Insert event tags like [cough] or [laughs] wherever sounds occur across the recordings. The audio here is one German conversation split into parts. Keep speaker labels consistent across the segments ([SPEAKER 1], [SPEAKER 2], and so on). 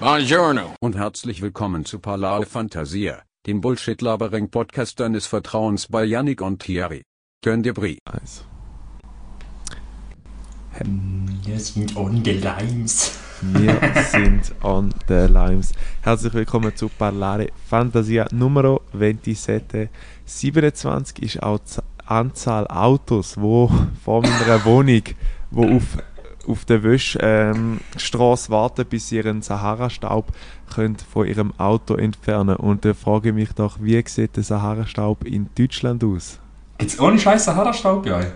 [SPEAKER 1] Buongiorno.
[SPEAKER 2] und herzlich willkommen zu Parlare Fantasia, dem Bullshit-Labering-Podcast deines Vertrauens bei Yannick und Thierry. Könnt ihr Brie.
[SPEAKER 3] Eins.
[SPEAKER 4] Wir sind on the limes.
[SPEAKER 3] Wir [laughs] sind on the limes. Herzlich willkommen zu Parlare Fantasia Numero 27. 27 ist auch die Anzahl Autos, wo vor meiner Wohnung, wo auf, auf der Wäschstraße warten, bis sie ihren Sahara-Staub von ihrem Auto entfernen. Und da frage ich mich doch, wie sieht der Sahara-Staub in Deutschland aus?
[SPEAKER 4] Jetzt ohne Scheiß Sahara-Staub bei euch?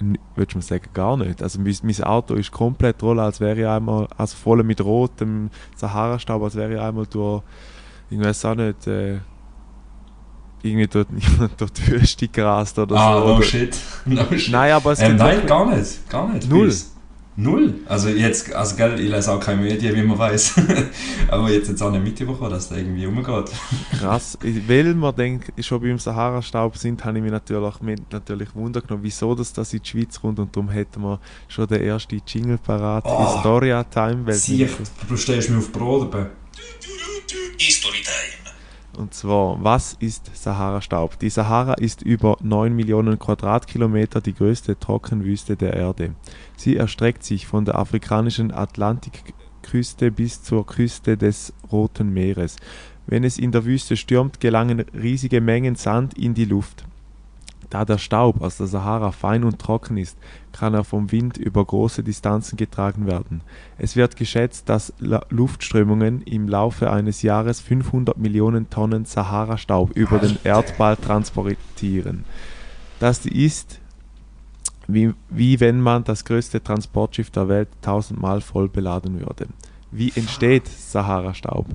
[SPEAKER 3] N- Würdest du mir sagen, gar nicht. Also mein, mein Auto ist komplett roll, als wäre ich einmal, also voll mit rotem Sahara-Staub, als wäre ich einmal durch, ich weiß auch nicht, äh, irgendwie durch, [laughs] durch die Wüste gerast oder
[SPEAKER 4] Ah,
[SPEAKER 3] so.
[SPEAKER 4] no
[SPEAKER 3] oder,
[SPEAKER 4] shit. [laughs] No shit.
[SPEAKER 3] Nein, aber es
[SPEAKER 4] Ähm,
[SPEAKER 3] gibt
[SPEAKER 4] nein, gar nicht. Gar nicht.
[SPEAKER 3] Null.
[SPEAKER 4] Null? Also jetzt, also gell, ich lese auch keine Medien, wie man weiß. [laughs] Aber jetzt jetzt auch nicht mitbekommen, dass der irgendwie umgeht. [laughs]
[SPEAKER 3] krass. Weil man denkt, schon beim Sahara-Staub sind, habe ich mich natürlich, mich natürlich Wunder genommen, wieso das, das in die Schweiz kommt und darum hätten wir schon den ersten Jingle parat,
[SPEAKER 4] Oh.
[SPEAKER 3] Historia Time. weil
[SPEAKER 4] Sieh, du stellst mich auf Brot. aber-
[SPEAKER 3] Und zwar, was ist Sahara-Staub? Die Sahara ist über 9 Millionen Quadratkilometer die größte Trockenwüste der Erde. Sie erstreckt sich von der afrikanischen Atlantikküste bis zur Küste des Roten Meeres. Wenn es in der Wüste stürmt, gelangen riesige Mengen Sand in die Luft. Da der Staub aus der Sahara fein und trocken ist, kann er vom Wind über große Distanzen getragen werden. Es wird geschätzt, dass Luftströmungen im Laufe eines Jahres 500 Millionen Tonnen Sahara-Staub über den. Erdball transportieren. Das ist wie, wie wenn man das größte Transportschiff der Welt tausendmal voll beladen würde. Wie entsteht Sahara-Staub?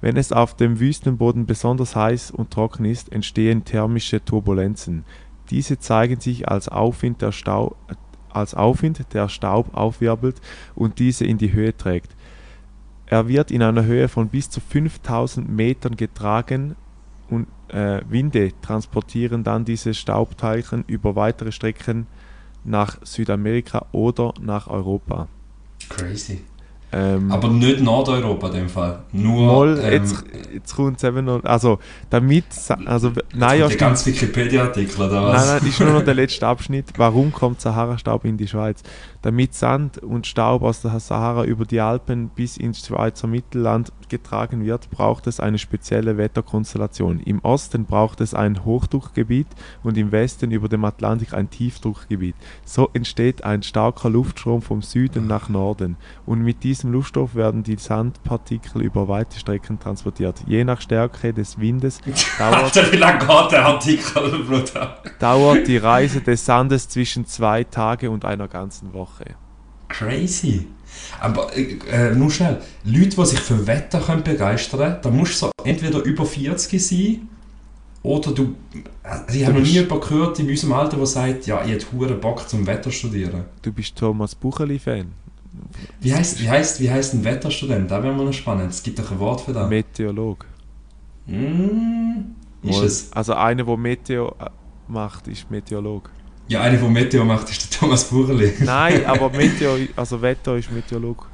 [SPEAKER 3] Wenn es auf dem Wüstenboden besonders heiß und trocken ist, entstehen thermische Turbulenzen. Diese zeigen sich als Aufwind, der Stau, als Aufwind, der Staub aufwirbelt und diese in die Höhe trägt. Er wird in einer Höhe von bis zu 5000 Metern getragen und äh, Winde transportieren dann diese Staubteilchen über weitere Strecken nach Südamerika oder nach Europa.
[SPEAKER 4] Crazy.
[SPEAKER 3] Ähm,
[SPEAKER 4] Aber nicht Nordeuropa in dem Fall. Nur.
[SPEAKER 3] Moll,
[SPEAKER 4] ähm,
[SPEAKER 3] jetzt, jetzt kommt es eben noch, also damit, also nein, ja,
[SPEAKER 4] der ganze Wikipedia-Artikel oder
[SPEAKER 3] Nein,
[SPEAKER 4] was?
[SPEAKER 3] nein, ist nur noch der [laughs] letzte Abschnitt. Warum kommt Sahara-Staub in die Schweiz? Damit Sand und Staub aus der Sahara über die Alpen bis ins Schweizer Mittelland getragen wird, braucht es eine spezielle Wetterkonstellation. Im Osten braucht es ein Hochdruckgebiet und im Westen über dem Atlantik ein Tiefdruckgebiet. So entsteht ein starker Luftstrom vom Süden nach Norden. Und mit diesem Luftstoff werden die Sandpartikel über weite Strecken transportiert. Je nach Stärke des Windes [laughs] dauert dauert die Reise des Sandes zwischen zwei Tage und einer ganzen Woche.
[SPEAKER 4] Crazy. Aber äh, äh, nur schnell, Leute, die sich für Wetter können begeistern können, da musst du so entweder über 40 sein oder du. Also ich habe noch nie jemanden gehört in unserem Alter, der sagt, ja, ich hätte hure Bock zum Wetter studieren.
[SPEAKER 3] Du bist Thomas Bucheli-Fan.
[SPEAKER 4] Wie heißt wie heißt, wie heißt ein Wetterstudent? Da wäre mal noch spannend. Es gibt doch ein Wort für das.
[SPEAKER 3] Meteorolog.
[SPEAKER 4] Mm, ist
[SPEAKER 3] Wohl.
[SPEAKER 4] es?
[SPEAKER 3] Also einer, der Meteo äh, macht, ist Meteorolog.
[SPEAKER 4] Ja, einer, der Meteo macht, ist der Thomas Burli. [laughs]
[SPEAKER 3] Nein, aber [laughs] Meteo, also Wetter ist Meteorolog.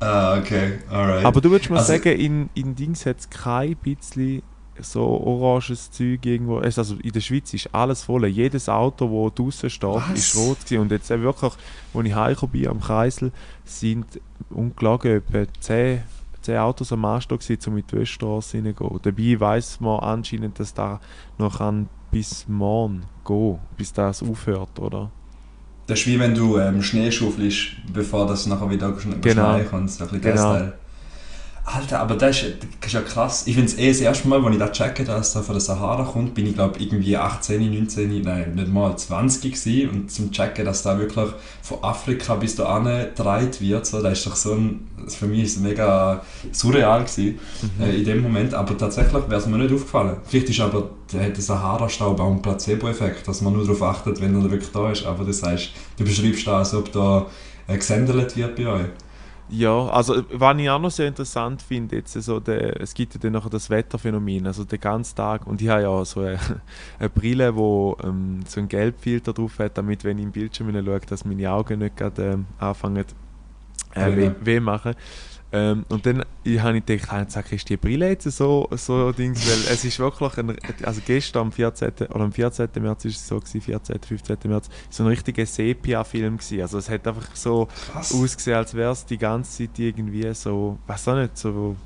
[SPEAKER 4] ah, okay, alright.
[SPEAKER 3] Aber du würdest mal
[SPEAKER 4] Also-
[SPEAKER 3] sagen, in, in Dings hat es kein bisschen so oranges Zeug irgendwo. Also in der Schweiz ist alles voll. Jedes Auto, das draußen steht,
[SPEAKER 4] Was?
[SPEAKER 3] ist rot gewesen. Und jetzt äh, wirklich, als ich heimgekommen bin am Kreisel, sind ungelogen etwa 10, 10 Autos am Anstehen gewesen, um in die Weststraße hineingehen. Dabei weiss man anscheinend, dass da noch bis morgen gehen, bis das aufhört, oder?
[SPEAKER 4] Das ist wie wenn du ähm, Schnee schaufelst, bevor das nachher wieder
[SPEAKER 3] Genau.
[SPEAKER 4] Schnee kommt. Ein bisschen
[SPEAKER 3] Genau.
[SPEAKER 4] das Teil. Alter, aber das ist, das ist ja krass. Ich finde es eh das erste Mal, als ich das checke, dass da von der Sahara kommt, bin ich glaube irgendwie 18, 19, nein, nicht mal 20 gewesen. Und zum checken, dass da wirklich von Afrika bis da getragen wird, so, das ist doch so ein, für mich ist es mega surreal gewesen, äh, in dem Moment. Aber tatsächlich wäre es mir nicht aufgefallen. Vielleicht ist aber der, der Sahara-Staub auch ein Placebo-Effekt, dass man nur darauf achtet, wenn er wirklich da ist. Aber das heißt, du beschreibst da, als ob da äh, gesendet wird bei euch.
[SPEAKER 3] Ja, also was ich auch noch sehr interessant finde, jetzt so der, es gibt ja dann nachher das Wetterphänomen, also den ganzen Tag, und ich habe ja so eine, [laughs] eine Brille, wo ähm, so einen Gelbfilter drauf hat, damit, wenn ich im Bildschirm schaue, dass meine Augen nicht gerade ähm, anfangen äh, weh, weh machen. Ähm, und dann habe ich gedacht, ah, sag, ist die Brille jetzt so, so Dings, weil [laughs] es ist wirklich ein, also gestern am 14. oder am 14. März ist es so gewesen, 14. 15. März, so ein richtiger Sepia-Film gewesen. Also es hat einfach so
[SPEAKER 4] Krass.
[SPEAKER 3] ausgesehen, als wäre es die ganze Zeit irgendwie so, weiß auch nicht, so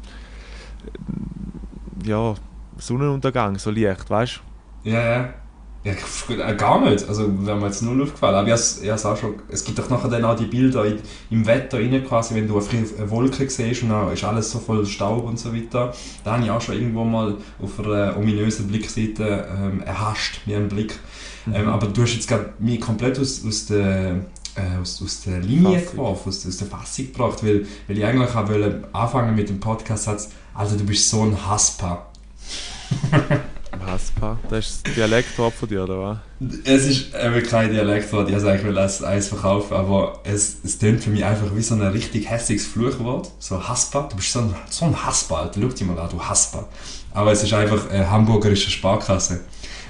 [SPEAKER 3] ja, Sonnenuntergang, so leicht, weißt du?
[SPEAKER 4] Ja, ja. Ja, äh, gar nicht. Also wäre mir jetzt null aufgefallen. Aber ich ich auch schon, es gibt doch nachher dann auch die Bilder in, im Wetter rein quasi, wenn du eine, eine Wolke siehst und dann ist alles so voll Staub und so weiter. Da habe ich auch schon irgendwo mal auf einer ominösen Blickseite ähm, erhascht, mir einen Blick. Ähm, aber du hast jetzt gerade mich komplett aus, aus der äh, aus, aus der Linie
[SPEAKER 3] Fassung.
[SPEAKER 4] geworfen, aus, aus der Fassung gebracht, weil, weil ich eigentlich auch wollte anfangen mit dem Podcast-Satz, also du bist so ein Haspa. [laughs]
[SPEAKER 3] Haspa, das ist das Dialektwort von dir, oder was?
[SPEAKER 4] Es ist eben kein Dialektwort, ich wollte es eigentlich als eins verkaufen, aber es, es klingt für mich einfach wie so ein richtig hässliches Fluchwort. So Haspa, du bist so ein, so ein Haspa, Alter, schau dich mal an, du Haspa. Aber es ist einfach eine hamburgerische Sparkasse.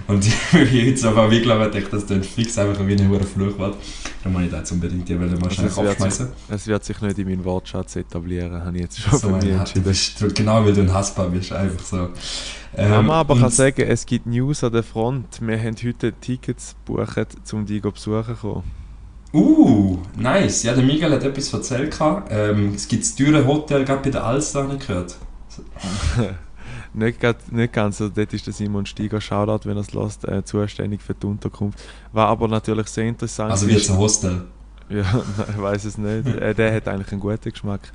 [SPEAKER 4] Und [laughs] ich bin jetzt aber wie glaube ich, das klingt fix einfach wie ein hoher Fluchwort. Da muss ich das jetzt unbedingt die Welle
[SPEAKER 3] es, wird sich,
[SPEAKER 4] aufschmeißen.
[SPEAKER 3] es wird sich nicht in meinen Wortschatz etablieren, habe ich jetzt schon
[SPEAKER 4] So ein, du
[SPEAKER 3] entschieden.
[SPEAKER 4] bist, genau wie du ein Haspa bist, einfach so. Ähm,
[SPEAKER 3] Kann man aber
[SPEAKER 4] und-
[SPEAKER 3] kann sagen, es gibt News an der Front. Wir haben heute Tickets gebucht, um die zu besuchen zu kommen.
[SPEAKER 4] Uh, nice. Ja, der Miguel hat etwas erzählt. Ähm, es gibt das teure Hotel gerade bei der Alster, habe ich gehört. [laughs]
[SPEAKER 3] Nicht, grad, nicht ganz, also dort ist der Simon Steiger, Shoutout, wenn er es lässt, äh, zuständig für die Unterkunft. War aber natürlich sehr interessant.
[SPEAKER 4] Also wie jetzt ein Hostel.
[SPEAKER 3] Ja, [laughs] nein, ich weiß es nicht. äh, der hat eigentlich einen guten Geschmack.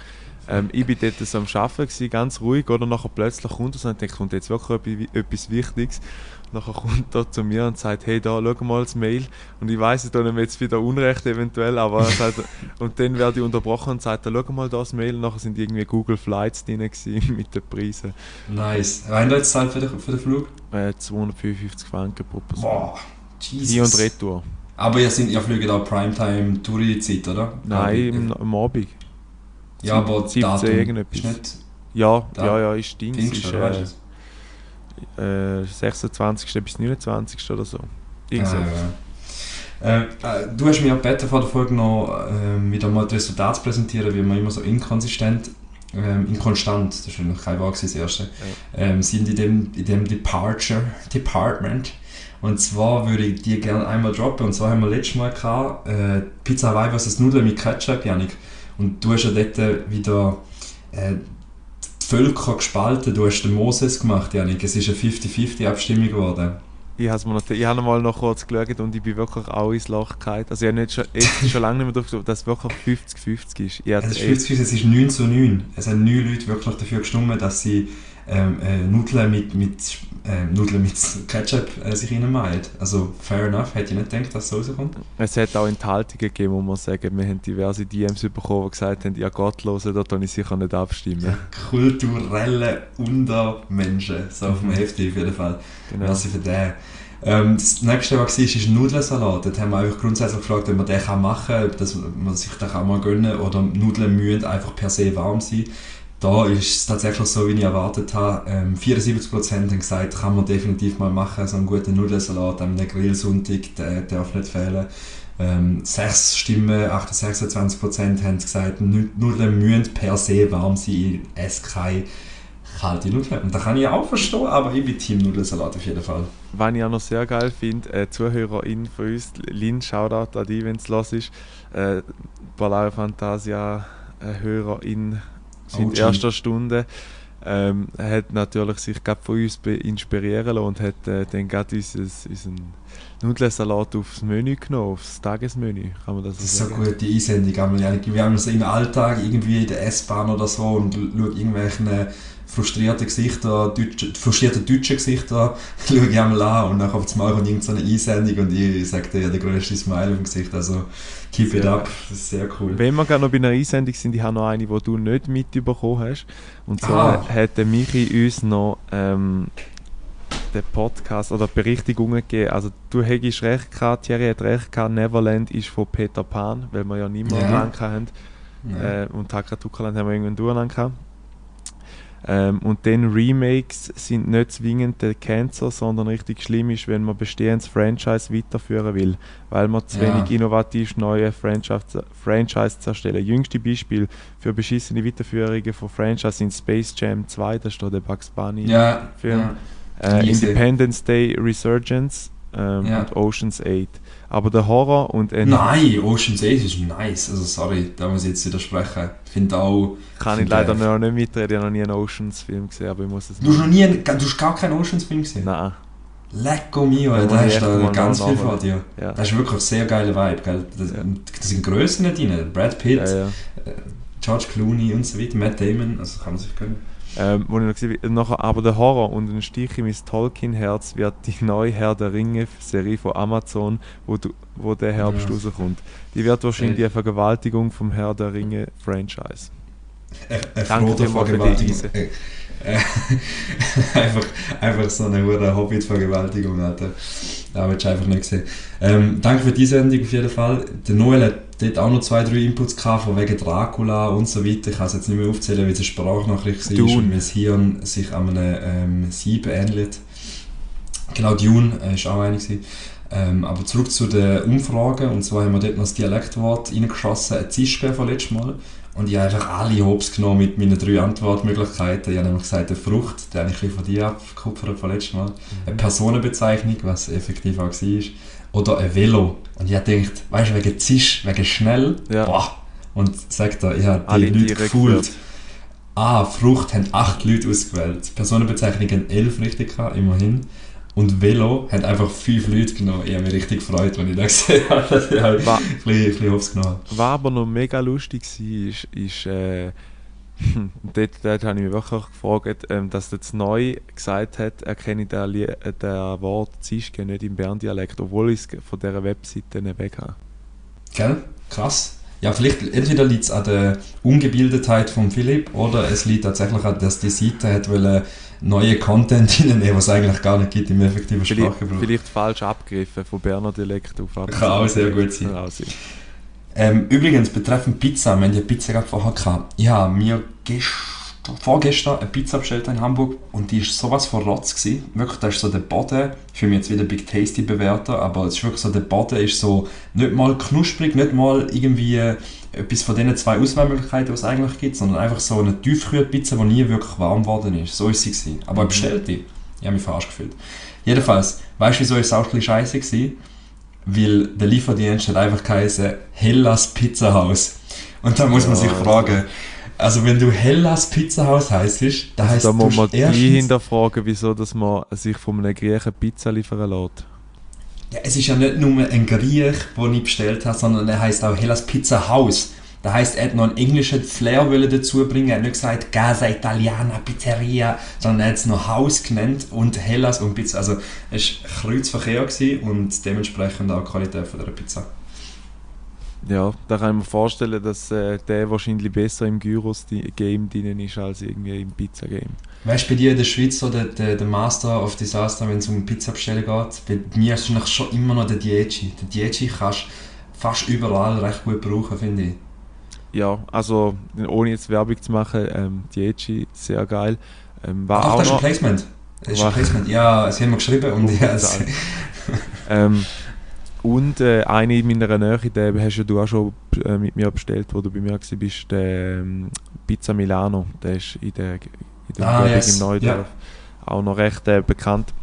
[SPEAKER 3] Ähm, ich war dort so am Arbeiten, gewesen, ganz ruhig, oder nachher plötzlich kommt so und denkt, kommt jetzt wirklich etwas Wichtiges. Nachher kommt er zu mir und sagt, hey, da, schau mal das Mail. Und ich weiss, ich tue ihm jetzt wieder Unrecht eventuell, aber er sagt, [laughs] und dann werde ich unterbrochen und sagt, schau mal da das Mail. Und nachher sind irgendwie Google Flights drin [laughs] mit den Preisen.
[SPEAKER 4] Nice. Wann da jetzt zahlt für den, für den Flug?
[SPEAKER 3] Äh, 255 Franken pro Person.
[SPEAKER 4] Boah, Jesus.
[SPEAKER 3] Hin und Retour.
[SPEAKER 4] Aber ihr, sind, ihr fliegt auch Primetime Touri-Zeit, oder?
[SPEAKER 3] Nein, im, am Abend.
[SPEAKER 4] Ja, aber
[SPEAKER 3] 17
[SPEAKER 4] Datum
[SPEAKER 3] irgendetwas.
[SPEAKER 4] ist nicht
[SPEAKER 3] Ja,
[SPEAKER 4] Da-
[SPEAKER 3] ja, ja, ist Dings. Ist, äh? Äh, 26. bis 29. oder so. Irgend so.
[SPEAKER 4] Ja, ja. Äh, äh, du hast mir gebeten, vor der Folge noch ähm, wieder mal die Resultate zu präsentieren, wie wir immer so inkonsistent, ähm, inkonstant, das war noch kein Wort das erste, ähm, sind in dem, in dem Departure, Department. Und zwar würde ich die gerne einmal droppen. Und zwar haben wir letztes Mal gehabt, äh, Pizza Hawaii vs. Nudeln mit Ketchup, Janik. Und du hast ja dort wieder äh, Völker gespalten. Du hast den Moses gemacht, Janik. Es ist eine 50-50 Abstimmung geworden.
[SPEAKER 3] Ich habe mal noch, ich habe mal noch kurz geschaut und ich bin wirklich auch ins Loch gefallen. Also ich habe nicht schon, jetzt schon lange nicht mehr gedacht, dass es wirklich 50-50 ist. Ich
[SPEAKER 4] Es ist
[SPEAKER 3] echt,
[SPEAKER 4] 50 es ist 9 zu 9. Es haben 9 Leute wirklich dafür gestimmt, dass sie ähm, äh, Nudeln mit, mit, äh, Nudeln mit [laughs] Ketchup äh, sich reinmachen. Also fair enough, hätte ich nicht gedacht, dass es so rauskommt.
[SPEAKER 3] es hat auch Enthaltungen gegeben, muss man sagen. Wir haben diverse DMs bekommen, die gesagt haben, ja Gott, hören, da kann ich sicher nicht abstimmen.
[SPEAKER 4] Kulturelle Untermenschen, so auf dem
[SPEAKER 3] Mhm.
[SPEAKER 4] Hefti auf jeden Fall.
[SPEAKER 3] Genau.
[SPEAKER 4] Merci für den. Ähm, das nächste, was war, ist Nudelsalat. Dort haben wir einfach grundsätzlich gefragt, ob man den kann machen kann, ob das, man sich den auch mal gönnen oder Nudeln müssen einfach per se warm sein. Da ist es tatsächlich so, wie ich erwartet habe. Ähm, 74% haben gesagt, kann man definitiv mal machen, so einen guten Nudelsalat einem Grillsonntag, der darf nicht fehlen. Ähm, 6 Stimmen, 26% haben gesagt, Nu- Nudeln müssen per se warm sein, ich esse keine kalte Nudeln. Und da kann ich auch verstehen, aber ich bin Team Nudelsalat auf jeden Fall.
[SPEAKER 3] Was ich auch noch sehr geil finde, äh, Zuhörerin von uns, Lin, Shoutout an dich, wenn es los ist, äh, Ballare Fantasia äh, Hörerin seit
[SPEAKER 4] OG.
[SPEAKER 3] erster Stunde, ähm, hat natürlich sich gerade von uns inspirieren lassen und hat äh, dann gerade unser, unseren Nudelsalat aufs Menü genommen, aufs Tagesmenü, kann man das
[SPEAKER 4] Das ist
[SPEAKER 3] so
[SPEAKER 4] so
[SPEAKER 3] sagen?
[SPEAKER 4] gut, die Einsendung. Wir haben so im Alltag irgendwie in der S-Bahn oder so und schaue irgendwelchen frustrierten Gesichter, deutsche, frustrierte deutsche Gesichter, [laughs] schaue ich einmal an und dann kommt irgend so eine Einsendung und ich sage dir, ja, der größte Smile auf dem Gesicht. Also keep it up, das ist sehr cool.
[SPEAKER 3] Wenn wir gerade noch bei einer Einsendung sind, ich habe noch eine, die du nicht mitbekommen hast. Und zwar
[SPEAKER 4] Ah.
[SPEAKER 3] hat der Michi uns noch ähm, den Podcast oder Berichtigungen gegeben. Also du hättest recht gehabt, Thierry hat recht gehabt, Neverland ist von Peter Pan, weil wir ja niemand
[SPEAKER 4] Ja.
[SPEAKER 3] lang haben.
[SPEAKER 4] Ja.
[SPEAKER 3] Äh, und Takatukaland haben wir irgendwann durcheinander gehabt. Ähm, und dann Remakes sind nicht zwingend der Cancer, sondern richtig schlimm ist, wenn man bestehendes Franchise weiterführen will, weil man zu
[SPEAKER 4] Ja.
[SPEAKER 3] wenig innovativ neue Franchise, Franchise erstellen. Jüngste Beispiel für beschissene Weiterführungen von Franchise sind Space Jam 2, das ist da der Bugs Bunny
[SPEAKER 4] Ja,
[SPEAKER 3] Film.
[SPEAKER 4] ja.
[SPEAKER 3] äh. Independence Day Resurgence ähm, und Ocean's 8. Aber der Horror und ein
[SPEAKER 4] Nein, Ocean's 8 ist nice. Also sorry, da muss ich jetzt widersprechen. Ich finde auch...
[SPEAKER 3] kann ich
[SPEAKER 4] finde,
[SPEAKER 3] leider
[SPEAKER 4] äh,
[SPEAKER 3] noch nicht mitreden, ich habe noch nie einen Oceans-Film gesehen, aber ich muss es
[SPEAKER 4] Du hast noch nie... einen- Du hast gar keinen Oceans-Film gesehen?
[SPEAKER 3] Nein,
[SPEAKER 4] Lecco mio,
[SPEAKER 3] Da ich
[SPEAKER 4] hast du ganz viel von dir.
[SPEAKER 3] ja.
[SPEAKER 4] Das ist wirklich ein sehr geiler Vibe, gell? Das,
[SPEAKER 3] Ja.
[SPEAKER 4] Da sind Grössen drin. Brad Pitt,
[SPEAKER 3] ja, ja.
[SPEAKER 4] George Clooney und so weiter, Matt Damon, also kann man sich gönnen.
[SPEAKER 3] Ähm, wo ich noch gesehen habe, nachher, aber der Horror und ein Stich in mein Tolkien-Herz wird die neue Herr der Ringe-Serie von Amazon, wo, du, wo der Herbst
[SPEAKER 4] Ja.
[SPEAKER 3] rauskommt. Die wird wahrscheinlich
[SPEAKER 4] Äh.
[SPEAKER 3] eine Vergewaltigung vom Herr der Ringe-Franchise.
[SPEAKER 4] Eine, eine
[SPEAKER 3] Danke
[SPEAKER 4] Frodo
[SPEAKER 3] vielmals für die.
[SPEAKER 4] Äh, äh, [laughs] einfach, einfach so eine Hobbit-Vergewaltigung, Alter. Da willst du einfach nicht sehen. Ähm, danke für die Sendung auf jeden Fall. Der Noel hat dort auch noch zwei, drei Inputs gehabt, von wegen Dracula und so weiter. Ich kann es jetzt nicht mehr aufzählen, wie es eine Sprachnachricht war
[SPEAKER 3] Dune.
[SPEAKER 4] und wie das Hirn sich an einem ähm, Sieb ähnelt. Genau, Dune äh, ist auch eine. gewesen. Ähm, aber zurück zu den Umfragen. Und zwar haben wir dort noch das Dialektwort reingeschossen, ein Zischbär von letztem Mal. Und ich habe einfach alle Hops genommen mit meinen drei Antwortmöglichkeiten. Ich habe nämlich gesagt, eine Frucht, der habe ich von dir abgekupfert von letztem Mal. Eine Personenbezeichnung, was effektiv auch war. Oder ein Velo. Und ich habe gedacht, weißt du, wegen Zisch, wegen schnell,
[SPEAKER 3] Ja.
[SPEAKER 4] boah. Und sagt er, ich habe die
[SPEAKER 3] Alle
[SPEAKER 4] Leute gefühlt. Ah, Frucht haben acht Leute ausgewählt. Personenbezeichnung haben elf richtig gehabt, immerhin. Und Velo hat einfach fünf Leute genommen. Ich habe mich richtig gefreut, als ich das [laughs] gesehen habe. dass ich halt
[SPEAKER 3] Wa-
[SPEAKER 4] ein bisschen, ein bisschen genommen habe.
[SPEAKER 3] Was aber noch mega lustig war, ist, ist äh, [laughs] dort, dort habe ich mich wirklich gefragt, ähm, dass der neu gesagt hat, er kenne den, Lie- äh, den Wort Zischke nicht im Berndialekt, obwohl ich es von dieser Webseite nicht weg habe.
[SPEAKER 4] Gell? Krass. Ja, vielleicht entweder liegt es an der Ungebildetheit von Philipp oder es liegt tatsächlich an, dass die Seite hat wollen neue Content [laughs] reinnehmen, was es eigentlich gar nicht gibt im effektiven
[SPEAKER 3] Vielleicht,
[SPEAKER 4] Sprachgebrauch.
[SPEAKER 3] vielleicht falsch abgegriffen, von Berner Dialekt auf
[SPEAKER 4] Kann auch sehr gut sein. Ähm, übrigens, betreffend Pizza, wir haben die Pizza gerade vorher gehabt. Ich habe mir gestern, vorgestern eine Pizza bestellt in Hamburg und die war sowas von Rotz. Gewesen. Wirklich, da ist so der Boden, ich will mich jetzt wieder Big Tasty bewerten, aber es ist wirklich so, der Boden ist so nicht mal knusprig, nicht mal irgendwie äh, etwas von diesen zwei Auswahlmöglichkeiten, die es eigentlich gibt, sondern einfach so eine Tiefkühlpizza, die nie wirklich warm geworden ist. So ist sie gewesen. Aber bestellt die. Ich habe mich verarscht gefühlt. Jedenfalls, weißt du, wieso ist es auch ein bisschen scheiße gewesen? Weil der Lieferdienst hat einfach geheißen Hellas Pizzahaus. Und da muss man sich
[SPEAKER 3] Ja,
[SPEAKER 4] fragen, also wenn du Hellas Pizzahaus heisst, da heisst
[SPEAKER 3] Da muss man die hinterfragen, wieso dass man sich von einem Griechen Pizza liefern lässt.
[SPEAKER 4] ja, es ist ja nicht nur ein Griech, den ich bestellt habe, sondern er heisst auch Hellas Pizzahaus. Das heisst, er hat noch einen englischen Flair dazu bringen. Er hat nicht gesagt Casa Italiana Pizzeria, sondern er hat es noch Haus genannt und Hellas und Pizza. Also es war Kreuzverkehr und dementsprechend auch die Qualität von dieser Pizza.
[SPEAKER 3] Ja, da kann ich mir vorstellen, dass äh, der wahrscheinlich besser im Gyros-Game drin ist als irgendwie im Pizza-Game.
[SPEAKER 4] Weißt du, bei dir in der Schweiz so der, der, der Master of Disaster, wenn es um Pizza bestellen geht? Bei mir ist es schon immer noch der Dieci. Der Dieci kannst du fast überall recht gut brauchen, finde ich.
[SPEAKER 3] Ja, also ohne jetzt Werbung zu machen, ähm, Dieci, sehr geil. Ähm, war
[SPEAKER 4] Ach,
[SPEAKER 3] auch
[SPEAKER 4] das ist ein Placement. Das ist ein? Placement. Ja, sie haben mir geschrieben und ja, es,
[SPEAKER 3] Unbezahlt. ähm, und äh, eine in meiner Nähe, den hast ja du auch schon äh, mit mir bestellt, wo du bei mir warst, bist der ähm, Pizza Milano. Der ist in der, in der
[SPEAKER 4] Ah, yes.
[SPEAKER 3] im Neudorf auch noch recht äh, bekannt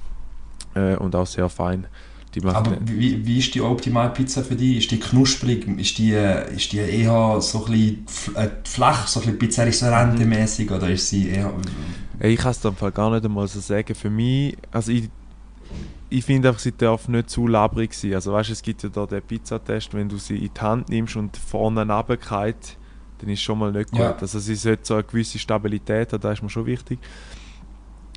[SPEAKER 3] äh, und auch sehr fein. Die macht
[SPEAKER 4] aber wie, wie ist die optimale Pizza für dich? Ist die knusprig? Ist die, ist die eher so ein bisschen äh, flach, so ein bisschen Pizza Ristorante-mäßig oder ist sie eher...
[SPEAKER 3] Ich kann es Fall gar nicht einmal so sagen. Für mich, also ich, ich finde einfach, sie darf nicht zu labrig sein. Also weißt du, es gibt ja da den Pizzatest, wenn du sie in die Hand nimmst und vorne runtergeht, dann ist schon mal nicht gut.
[SPEAKER 4] Ja.
[SPEAKER 3] Also sie sollte so eine gewisse Stabilität haben, das ist mir schon wichtig.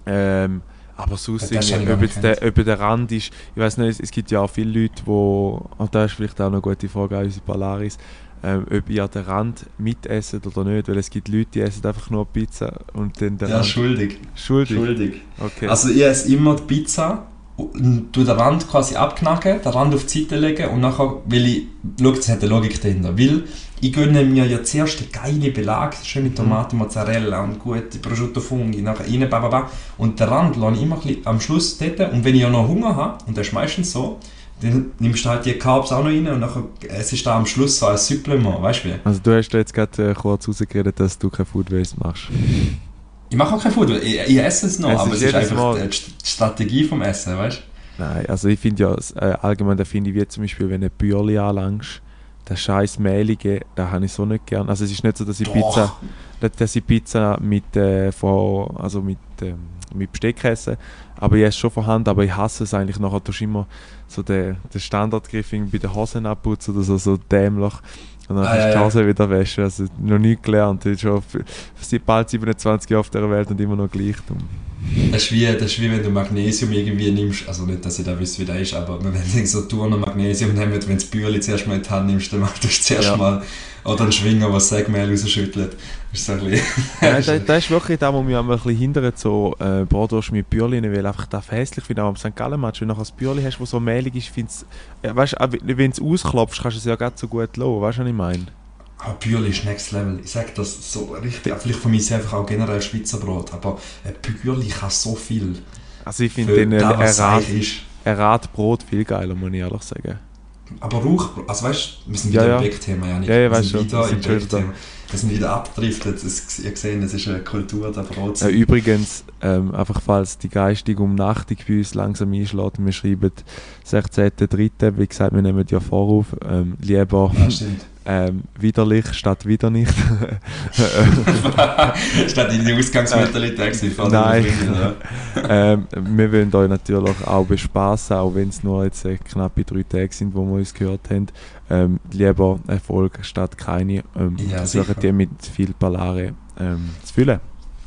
[SPEAKER 3] Ähm, aber sonst,
[SPEAKER 4] habe
[SPEAKER 3] ob, jetzt der, ob der Rand ist, ich weiß nicht, es, gibt ja auch viele Leute, wo, und da ist vielleicht auch eine gute Frage an unsere Polaris, ähm, ob ihr den Rand mitessen oder nicht, weil es gibt Leute, die essen einfach nur Pizza und dann den
[SPEAKER 4] Ja,
[SPEAKER 3] Rand
[SPEAKER 4] schuldig.
[SPEAKER 3] Schuldig?
[SPEAKER 4] Schuldig.
[SPEAKER 3] Okay.
[SPEAKER 4] Also ich esse immer die Pizza und tu den Rand quasi abknacken, den Rand auf die Seite legen und nachher, weil ich, schau, das hat eine Logik dahinter, weil ich gönne mir ja zuerst den geilen Belag, schön mit Tomaten, Mozzarella und gute Prosciutto Fungi, nachher rein, bababa, und den Rand lasse ich immer ein bisschen am Schluss dort und wenn ich ja noch Hunger habe, und das ist meistens so, dann nimmst du halt die Carbs auch noch rein und nachher, es ist da am Schluss so ein Supplement, weißt du wie?
[SPEAKER 3] Also du hast jetzt gerade äh, kurz rausgeredet, dass du kein Food Waste machst.
[SPEAKER 4] Ich mache auch kein Food, ich, ich esse es noch,
[SPEAKER 3] Es
[SPEAKER 4] aber
[SPEAKER 3] ist
[SPEAKER 4] es ist einfach
[SPEAKER 3] Mal-
[SPEAKER 4] die St- Strategie vom Essen, weißt du?
[SPEAKER 3] Nein, also ich finde ja, äh, allgemein, da finde ich wie zum Beispiel, wenn du Bürli anlangst, das scheiß Mehlige, da habe ich so nicht gern. Also es ist nicht so, dass ich
[SPEAKER 4] Doch.
[SPEAKER 3] Pizza, dass- ich Pizza mit, äh, von, also mit, ähm, mit Besteck esse, aber ich esse schon vorhanden, aber ich hasse es eigentlich nachher, tust du immer so den, den Standardgriff bei den Hosen abputzen oder so, so dämlich. Dann
[SPEAKER 4] Ah, ja,
[SPEAKER 3] die
[SPEAKER 4] ja.
[SPEAKER 3] Hose wieder waschen. Also noch nie gelernt. Ich schon seit bald 27 Jahre auf dieser Welt und immer noch gleich dumm.
[SPEAKER 4] Das ist, wie, das ist wie wenn du Magnesium irgendwie nimmst, also nicht, dass ich da wüsste, wie das ist, aber wenn du so Turner Magnesium nehmen, wenn du das Bühli zuerst mal in die Hand nimmst, dann machst du zuerst
[SPEAKER 3] Ja.
[SPEAKER 4] mal oder einen Schwinger, was Sägmehl rausschüttelt. Das ist so ein bisschen... [laughs]
[SPEAKER 3] Nein, das, das ist wirklich da, wo mich ein bisschen hindert, so äh, Bratwurst mit Bürli, weil einfach das hässlich finde. Aber am St. Gallen-Match, wenn du nachher das Bürli hast, das so mehlig ist, findest ja, weißt, du, wenn du es ausklopfst, kannst du es ja gar so gut lassen. Weißt du, was ich meine?
[SPEAKER 4] Aber Bühli ist next level. Ich sage das so richtig, vielleicht von mir ist einfach auch generell Schweizer Brot, aber ein Bühli kann so viel.
[SPEAKER 3] Also ich finde den
[SPEAKER 4] das, was.
[SPEAKER 3] Erratbrot viel geiler, muss ich ehrlich sagen.
[SPEAKER 4] Aber Rauchbrot, also weißt du, wir sind
[SPEAKER 3] Ja,
[SPEAKER 4] wieder
[SPEAKER 3] ja.
[SPEAKER 4] im Backthema.
[SPEAKER 3] Ja, ja,
[SPEAKER 4] wir
[SPEAKER 3] weißt schon, wir
[SPEAKER 4] im
[SPEAKER 3] sind wieder
[SPEAKER 4] Backthema. Wir sind wieder abgedriftet, das, ihr gesehen, das ist eine Kultur der Brot.
[SPEAKER 3] Übrigens, ähm, einfach falls die geistige Umnachtung bei uns langsam einschlägt, wir schreiben 16.3., wie gesagt, wir nehmen ja Vorauf, ähm, lieber
[SPEAKER 4] Ja.
[SPEAKER 3] Ähm, widerlich statt wieder nicht. [laughs]
[SPEAKER 4] Statt in die Ausgangsmentalität vor
[SPEAKER 3] Nein.
[SPEAKER 4] den Freundinnen, ja. [laughs]
[SPEAKER 3] ähm, wir wollen euch natürlich auch bespaßen, auch wenn es nur jetzt äh, knappe drei Tage sind, wo wir uns gehört haben. Ähm, lieber Erfolg statt keine. Ähm,
[SPEAKER 4] Ja,
[SPEAKER 3] versuchen die mit viel Ballare ähm, zu füllen.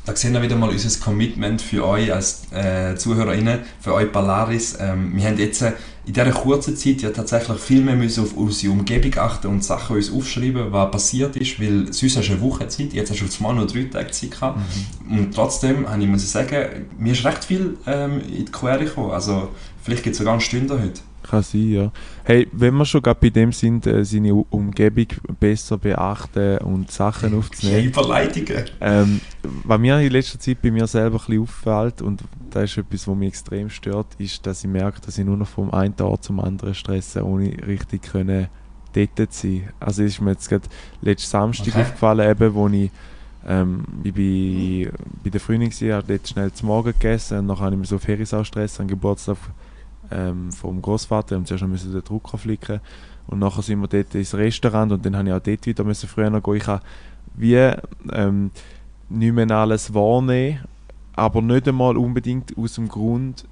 [SPEAKER 4] Da sehen wir wieder mal unser Commitment für euch als äh, ZuhörerInnen, für euch Polaris. Ähm, wir haben jetzt äh, in dieser kurzen Zeit ja tatsächlich viel mehr müssen auf unsere Umgebung achten und Sachen uns aufschreiben, was passiert ist, weil sonst hast du eine Woche Zeit, jetzt hast du auf einmal nur drei Tage Zeit gehabt. Und trotzdem habe ich muss sagen, mir ist recht viel ähm, in die Quere gekommen. Also vielleicht gibt es sogar eine Stunde heute.
[SPEAKER 3] Kann sein, ja. Hey, wenn wir schon gerade bei dem sind, äh, seine Umgebung besser beachten und Sachen aufzunehmen.
[SPEAKER 4] Überleitungen.
[SPEAKER 3] Ähm, was mir in letzter Zeit bei mir selber ein bisschen auffällt, und das ist etwas, was mich extrem stört, ist, dass ich merke, dass ich nur noch vom einen Ort zum anderen stresse, ohne richtig können dort zu sein. Also ist mir jetzt gerade letzten Samstag
[SPEAKER 4] Okay.
[SPEAKER 3] aufgefallen, eben, wo ich, ähm, ich bin bei der war, habe dort schnell zum Morgen gegessen und dann habe ich mir so auf Herisau Stress am Geburtstag ähm, vom Großvater und zuerst noch müssen den Drucker flicken und nachher sind wir dort ins Restaurant und dann habe ich auch dort wieder müssen früher noch gehen. Ich habe wie ähm, nicht mehr alles wahrnehmen, aber nicht einmal unbedingt aus dem Grund,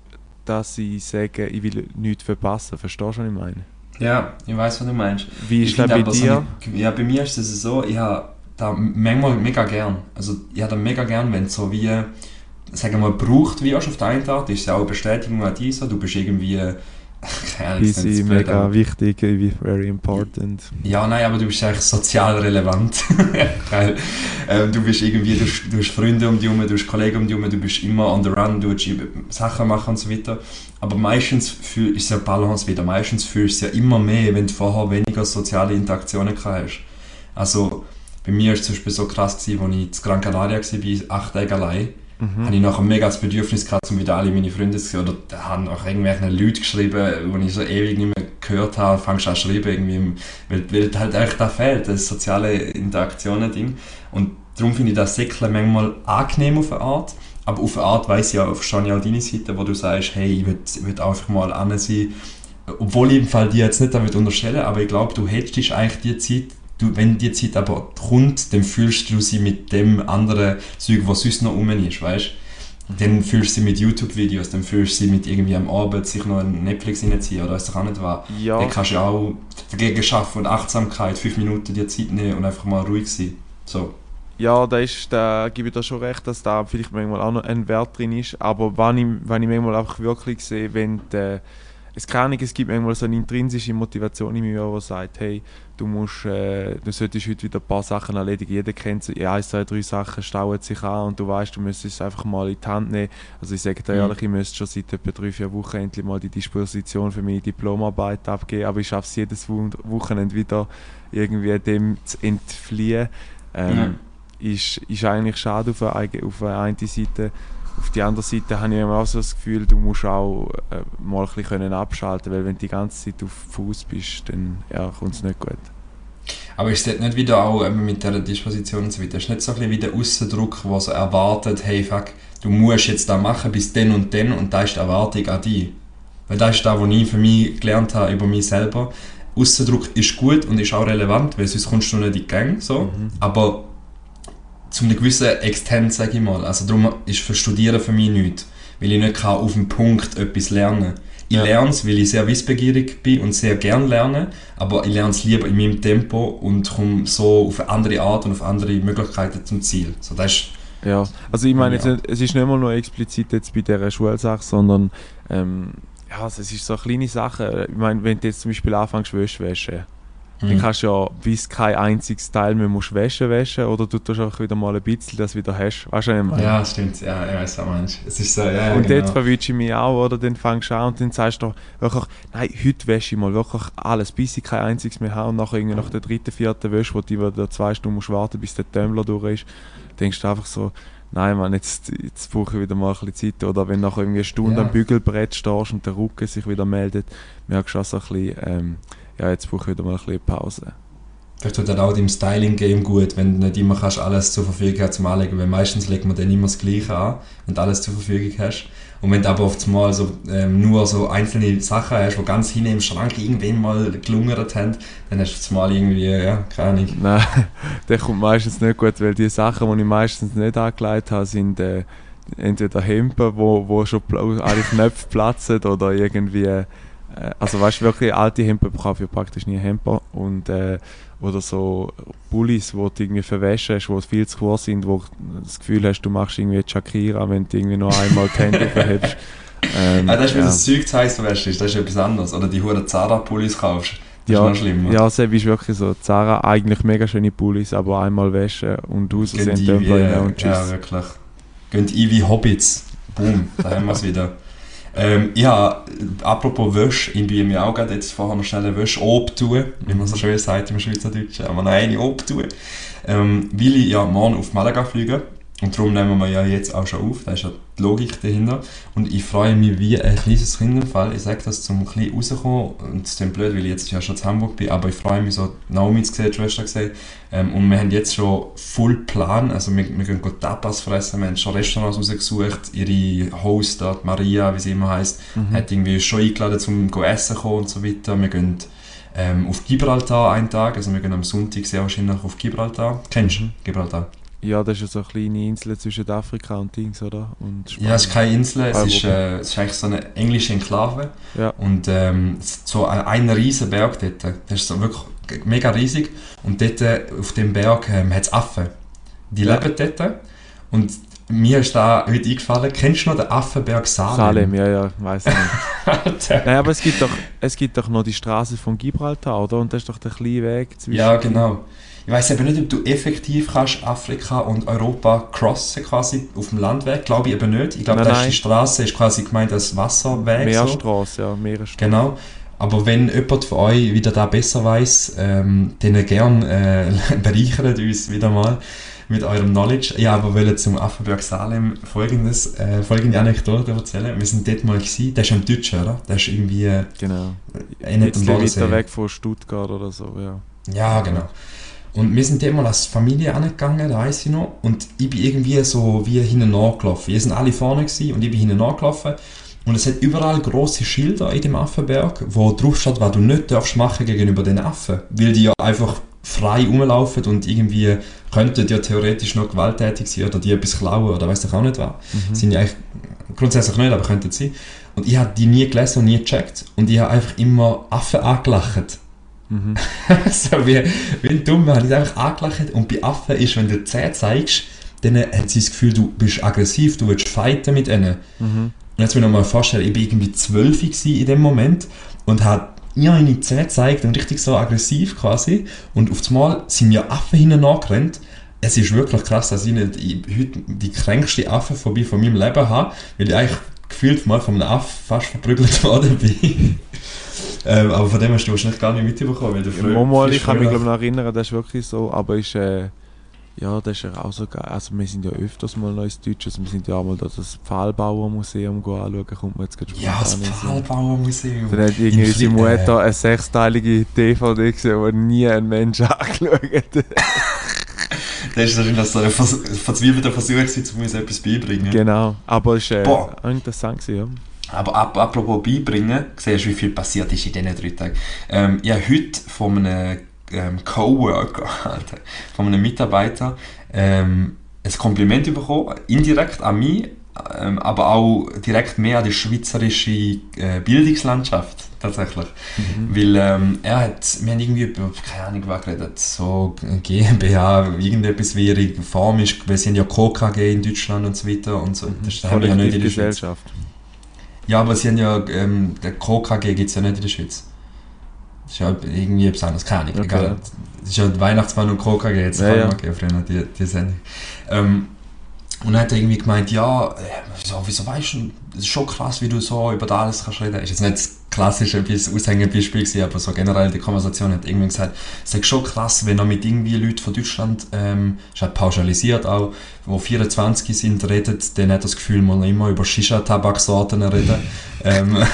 [SPEAKER 3] dass ich sage, ich will nichts verpassen. Verstehst du, was ich meine?
[SPEAKER 4] Ja, ich weiß, was du meinst.
[SPEAKER 3] Wie ist das bei
[SPEAKER 4] aber so
[SPEAKER 3] dir?
[SPEAKER 4] eine- ja, bei mir ist es so, ich habe da manchmal mega gern. Also ich habe da mega gern, wenn es so wie, sagen wir mal, gebraucht wirst auf der einen Art, ist ja auch eine Bestätigung an dich so, du bist irgendwie, [laughs] keine Ahnung, blöd,
[SPEAKER 3] mega
[SPEAKER 4] aber-
[SPEAKER 3] wichtig, very important.
[SPEAKER 4] Ja, nein, aber du bist eigentlich sozial relevant. [laughs] Weil, ähm, du bist irgendwie, du, hast- du hast Freunde um dich herum, du hast Kollegen um dich herum, du bist immer on the run, du willst Sachen machen und so weiter. Aber meistens fühl, ist es ja Balance wieder. Meistens fühlst du es ja immer mehr, wenn du vorher weniger soziale Interaktionen hast. Also, bei mir war es zum Beispiel so krass, gewesen, als ich in Gran Canaria war, acht Tage allein
[SPEAKER 3] Mhm.
[SPEAKER 4] habe ich nachher mega das Bedürfnis gehabt, um wieder alle meine Freunde zu sehen. Oder haben auch irgendwelche Leute geschrieben, die ich so ewig nicht mehr gehört habe, fangst an zu schreiben, irgendwie, weil, weil halt echt da fehlt, das soziale Interaktionen-Ding. Und darum finde ich das Säckchen manchmal angenehm auf eine Art, aber auf eine Art weiss ich ja, ich auch deine Seite, wo du sagst, hey, ich will, ich einfach mal an sein, obwohl ich im Fall dir jetzt nicht damit unterstellen, aber ich glaube, du hättest eigentlich die Zeit, du, wenn die Zeit aber kommt, dann fühlst du sie mit dem anderen Zeug, was sonst noch rum ist, weißt Dann fühlst du sie mit YouTube-Videos, dann fühlst du sie mit irgendwie am Abend sich noch ein Netflix reinziehen oder weiss doch auch nicht was.
[SPEAKER 3] Ja,
[SPEAKER 4] Dann kannst du auch dagegen schaffen und Achtsamkeit, fünf Minuten dir Zeit nehmen und einfach mal ruhig sein. So.
[SPEAKER 3] ja da, ist, da gebe ich dir schon recht, dass da vielleicht manchmal auch noch ein Wert drin ist. Aber wenn ich, wenn ich manchmal einfach wirklich sehe, wenn die, es keine Ahnung, es gibt manchmal so eine intrinsische Motivation in mir, die sagt, hey, du musst, äh, du solltest heute wieder ein paar Sachen erledigen. Jeder kennt es, ja, ein, zwei, drei Sachen stauen sich an und du weißt, du müsstest es einfach mal in die Hand nehmen. Also ich sage dir
[SPEAKER 4] Mhm.
[SPEAKER 3] ehrlich, ich müsste schon seit etwa drei, vier Wochen endlich mal die Disposition für meine Diplomarbeit abgeben, aber ich schaffe es jedes Wo- Wochenende wieder irgendwie dem zu entfliehen. Ähm, ist, ist eigentlich schade auf der einen Seite. Auf der anderen Seite habe ich immer auch so das Gefühl, du musst auch äh, mal ein bisschen können abschalten weil wenn du die ganze Zeit auf Fuß bist, dann ja, kommt es nicht gut.
[SPEAKER 4] Aber ist das nicht wieder auch eben mit dieser Disposition und so weiter, ist nicht so ein bisschen wie der Aussendruck, der so erwartet, hey fuck, du musst jetzt da machen bis dann und dann und da ist die Erwartung an dich. Weil das ist das, was ich für mich gelernt habe über mich selber. Aussendruck ist gut und ist auch relevant, weil sonst kommst du nicht in die Gang, so. Aber zu einem gewissen Extent, sage ich mal. Also darum ist für Studieren für mich nichts. Weil ich nicht kann auf den Punkt etwas lernen Ich
[SPEAKER 3] Ja.
[SPEAKER 4] lerne es, weil ich sehr wissbegierig bin und sehr gern lerne, aber ich lerne es lieber in meinem Tempo und komme so auf eine andere Art und auf andere Möglichkeiten zum Ziel. So, das ist,
[SPEAKER 3] Ja, also ich meine,
[SPEAKER 4] Ja.
[SPEAKER 3] es ist nicht mal nur explizit jetzt bei dieser Schulsache, sondern ähm, ja, also es ist so eine kleine Sache. Ich meine, wenn du jetzt zum Beispiel anfängst Wäsche waschen, dann
[SPEAKER 4] Mhm.
[SPEAKER 3] kannst du ja bis kein einziges Teil mehr musst waschen waschen oder du tust einfach wieder mal ein bisschen, dass du wieder hast. Weißt du, was
[SPEAKER 4] ja, stimmt. Ja, ich weiß, was meinst. Es ist so, ja,
[SPEAKER 3] Und
[SPEAKER 4] genau.
[SPEAKER 3] dort verwünsche ich mich auch, oder? Dann fängst du an und dann sagst du wirklich, nein, heute wäsche ich mal wirklich alles, bis ich kein einziges mehr habe. Und nachher irgendwie nach der dritten, vierten Wäsche, wo du wieder zwei Stunden musst warten bis der Tumbler durch ist, denkst du einfach so, nein, Mann, jetzt, jetzt brauche ich wieder mal ein bisschen Zeit. Oder wenn du nachher irgendwie eine Stunde
[SPEAKER 4] Ja.
[SPEAKER 3] am Bügelbrett stehst und der Rücken sich wieder meldet, merkst du auch so ein bisschen, ähm, ja, jetzt brauche ich wieder mal ein bisschen Pause.
[SPEAKER 4] Vielleicht tut das auch deinem Styling-Game gut, wenn du nicht immer kannst alles zur Verfügung hast zum Anlegen, weil meistens legt man dann immer das Gleiche an, wenn du alles zur Verfügung hast. Und wenn du aber oft mal so, ähm, nur so einzelne Sachen hast, die ganz hinten im Schrank irgendwann mal gelungert haben, dann hast du mal irgendwie, ja, keine Ahnung.
[SPEAKER 3] Nein, [laughs] der kommt meistens nicht gut, weil die Sachen, die ich meistens nicht angelegt habe, sind äh, entweder Hemden, wo, wo schon alle Knöpfe [laughs] platzen oder irgendwie, also weißt du, wirklich alte Hemden kaufe ich praktisch nie Hemden und äh, oder so Pullis, wo du irgendwie verwäschen hast, die viel zu kurz sind, wo du das Gefühl hast, du machst irgendwie Shakira, wenn du irgendwie nur einmal die Hände aufhebst. [laughs] Ähm,
[SPEAKER 4] Ah, das ist, wenn
[SPEAKER 3] ja.
[SPEAKER 4] das Zeug zu heiß wäschst, ist, das ist etwas anderes. Oder die hure Zara-Pullis kaufst, das
[SPEAKER 3] Ja,
[SPEAKER 4] ist noch schlimmer.
[SPEAKER 3] Ja, Sebi ist wirklich so. Zara, eigentlich mega schöne Pullis, aber einmal waschen und Tumbler
[SPEAKER 4] wie,
[SPEAKER 3] rein und tschüss.
[SPEAKER 4] ja, wirklich. Gehen die wie Hobbits. Boom, da haben wir es wieder. Ähm, ja, apropos Wäsche, ich bin mir auch gerade jetzt vorher noch schnell eine Wäsche obtun, wie man so schön sagt im Schweizerdeutschen, aber nein, eine obtun. Ähm, weil ich ja morgen auf Malaga fliege und darum nehmen wir ja jetzt auch schon auf, da ist ja die Logik dahinter. Und ich freue mich wie ein kleines Kind ich sage das zum ein bisschen rauskommen und es ist blöd, weil ich jetzt ja schon in Hamburg bin, aber ich freue mich so, Naomi zu sehen, die Schwester gesehen, ähm, und wir haben jetzt schon voll Plan, also wir, wir gehen Tapas fressen, wir haben schon Restaurants rausgesucht, ihre Host dort, Maria, wie sie immer heisst,
[SPEAKER 3] Mhm.
[SPEAKER 4] hat irgendwie schon eingeladen zum go essen kommen und so weiter. Wir gehen ähm, auf Gibraltar einen Tag, also wir gehen am Sonntag sehr wahrscheinlich auf Gibraltar. Kennst du
[SPEAKER 3] Mhm.
[SPEAKER 4] Gibraltar?
[SPEAKER 3] Ja, das ist ja so eine kleine Insel zwischen Afrika und Dings, oder? Und Spanien.
[SPEAKER 4] Ja, es ist keine Insel, es ist,
[SPEAKER 3] Europa.
[SPEAKER 4] äh, es ist eigentlich so eine englische Enklave.
[SPEAKER 3] Ja.
[SPEAKER 4] Und ähm, ist so ein, ein riesen Berg dort, der ist so wirklich mega riesig. Und dort äh, auf dem Berg ähm, hat es Affen. Die
[SPEAKER 3] Ja.
[SPEAKER 4] leben dort. Und mir ist da heute eingefallen, kennst du noch den Affenberg Salem?
[SPEAKER 3] Salem, ja, ja, weiß nicht. [laughs] Nein, aber es gibt, doch, es gibt doch noch die Straße von Gibraltar, oder? Und das ist doch der kleine Weg zwischen.
[SPEAKER 4] Ja, genau. Ich weiß aber nicht, ob du effektiv kannst Afrika und Europa crossen quasi auf dem Landweg. Glaube ich eben nicht. Ich glaube,
[SPEAKER 3] Nein,
[SPEAKER 4] ist die Straße ist quasi gemeint als Wasserweg. So.
[SPEAKER 3] Meerstraße, ja, Meerstraße.
[SPEAKER 4] Genau. Aber wenn jemand von euch wieder da besser weiß, ähm, dann gern äh, [laughs] bereichert uns wieder mal mit eurem Knowledge. Ja, aber wollte zum Affenberg Salem folgendes, äh, folgende Anekdote erzählen. Wir sind dort mal gewesen, der ist am Deutschen, oder? Der ist irgendwie äh,
[SPEAKER 3] Genau.
[SPEAKER 4] eh nicht
[SPEAKER 3] ein weiter weg von Stuttgart oder so, ja.
[SPEAKER 4] Ja, genau. Und wir sind mal als Familie angegangen, da weiss ich noch. Und ich bin irgendwie so wie hinten nachgelaufen. Wir sind alle vorne gewesen und ich bin hinten nachgelaufen. Und es hat überall große Schilder in dem Affenberg, wo drauf steht, was du nicht darfst machen gegenüber den Affen. Weil die ja einfach frei rumlaufen und irgendwie könnten ja theoretisch noch gewalttätig sein oder die etwas klauen oder weiß ich auch nicht was.
[SPEAKER 3] Mhm.
[SPEAKER 4] Sind ja eigentlich grundsätzlich nicht, aber könnten sie. Und ich habe die nie gelesen und nie gecheckt. Und ich habe einfach immer Affen angelacht.
[SPEAKER 3] Mhm. [laughs]
[SPEAKER 4] so wie, wie ein Dummer, ich einfach angelacht. Und bei Affen ist, wenn du die Zähne zeigst, dann hat sie das Gefühl, du bist aggressiv, du willst fighten mit ihnen.
[SPEAKER 3] Mhm.
[SPEAKER 4] und jetzt muss ich mir mal vorstellen, ich war irgendwie 12 in dem Moment und habe ihr eine Zähne gezeigt und richtig so aggressiv quasi. Und auf einmal sind mir Affen hinten angerannt. Es ist wirklich krass, dass ich nicht ich heute die kränkste Affe vorbei von meinem Leben habe, weil ich eigentlich gefühlt mal von einem Aff fast verprügelt [laughs] worden bin. ähm, aber von dem hast du wahrscheinlich gar nicht mitbekommen, weil du
[SPEAKER 3] früher... Ja, mal, ich kann mich glaube noch erinnern, das ist wirklich so, aber ist... Äh, ja, das ist ja auch so geil. Also wir sind ja öfters mal noch ins Deutsche, also wir sind ja auch mal da das Pfahlbauermuseum anschauen, kommt man jetzt
[SPEAKER 4] gerade Ja, das Pfahlbauermuseum.
[SPEAKER 3] Dann hat irgendwie unsere Mutter eine sechsteilige DVD gesehen, die nie ein Mensch [laughs] angeschaut hat.
[SPEAKER 4] Das ist wahrscheinlich so ein verzweifelter Versuch, um uns etwas beibringen.
[SPEAKER 3] Genau, aber es war äh, interessant gewesen, ja.
[SPEAKER 4] Aber ap apropos beibringen, siehst du, wie viel passiert ist in diesen drei Tagen. Ähm, ich habe heute von einem ähm, Coworker, [laughs] von einem Mitarbeiter, ähm, ein Kompliment bekommen, indirekt an mich, aber auch direkt mehr an die schweizerische äh, Bildungslandschaft tatsächlich. Mhm. Weil ähm, er hat, wir haben irgendwie über, keine Ahnung, was geredet, so GmbH, irgendetwas wie ihre Form ist, sie haben ja KKG in Deutschland und so weiter und so.
[SPEAKER 3] Das haben wir ja nicht in der Gesellschaft.
[SPEAKER 4] Ja, aber sie haben ja, ähm, der KKG gibt es ja nicht in der Schweiz. Das ist ja irgendwie etwas anderes, keine Ahnung, okay. egal. Das ist ja Weihnachtsmann und KKG, jetzt ja, ja. Okay, früher, die, die Sendung. Ähm, und dann hat er irgendwie gemeint, ja, äh, wieso, wieso weißt du, es ist schon krass, wie du so über das alles kannst reden. Ist jetzt nicht das klassische Aushängebeispiel gewesen, aber so generell die Konversation hat irgendwie gesagt, es ist schon krass, wenn er mit irgendwie Leuten von Deutschland, ähm, ist halt pauschalisiert auch, die 24 sind, redet, dann hat das Gefühl, man immer über Shisha-Tabaksorten reden. [laughs] ähm, [laughs]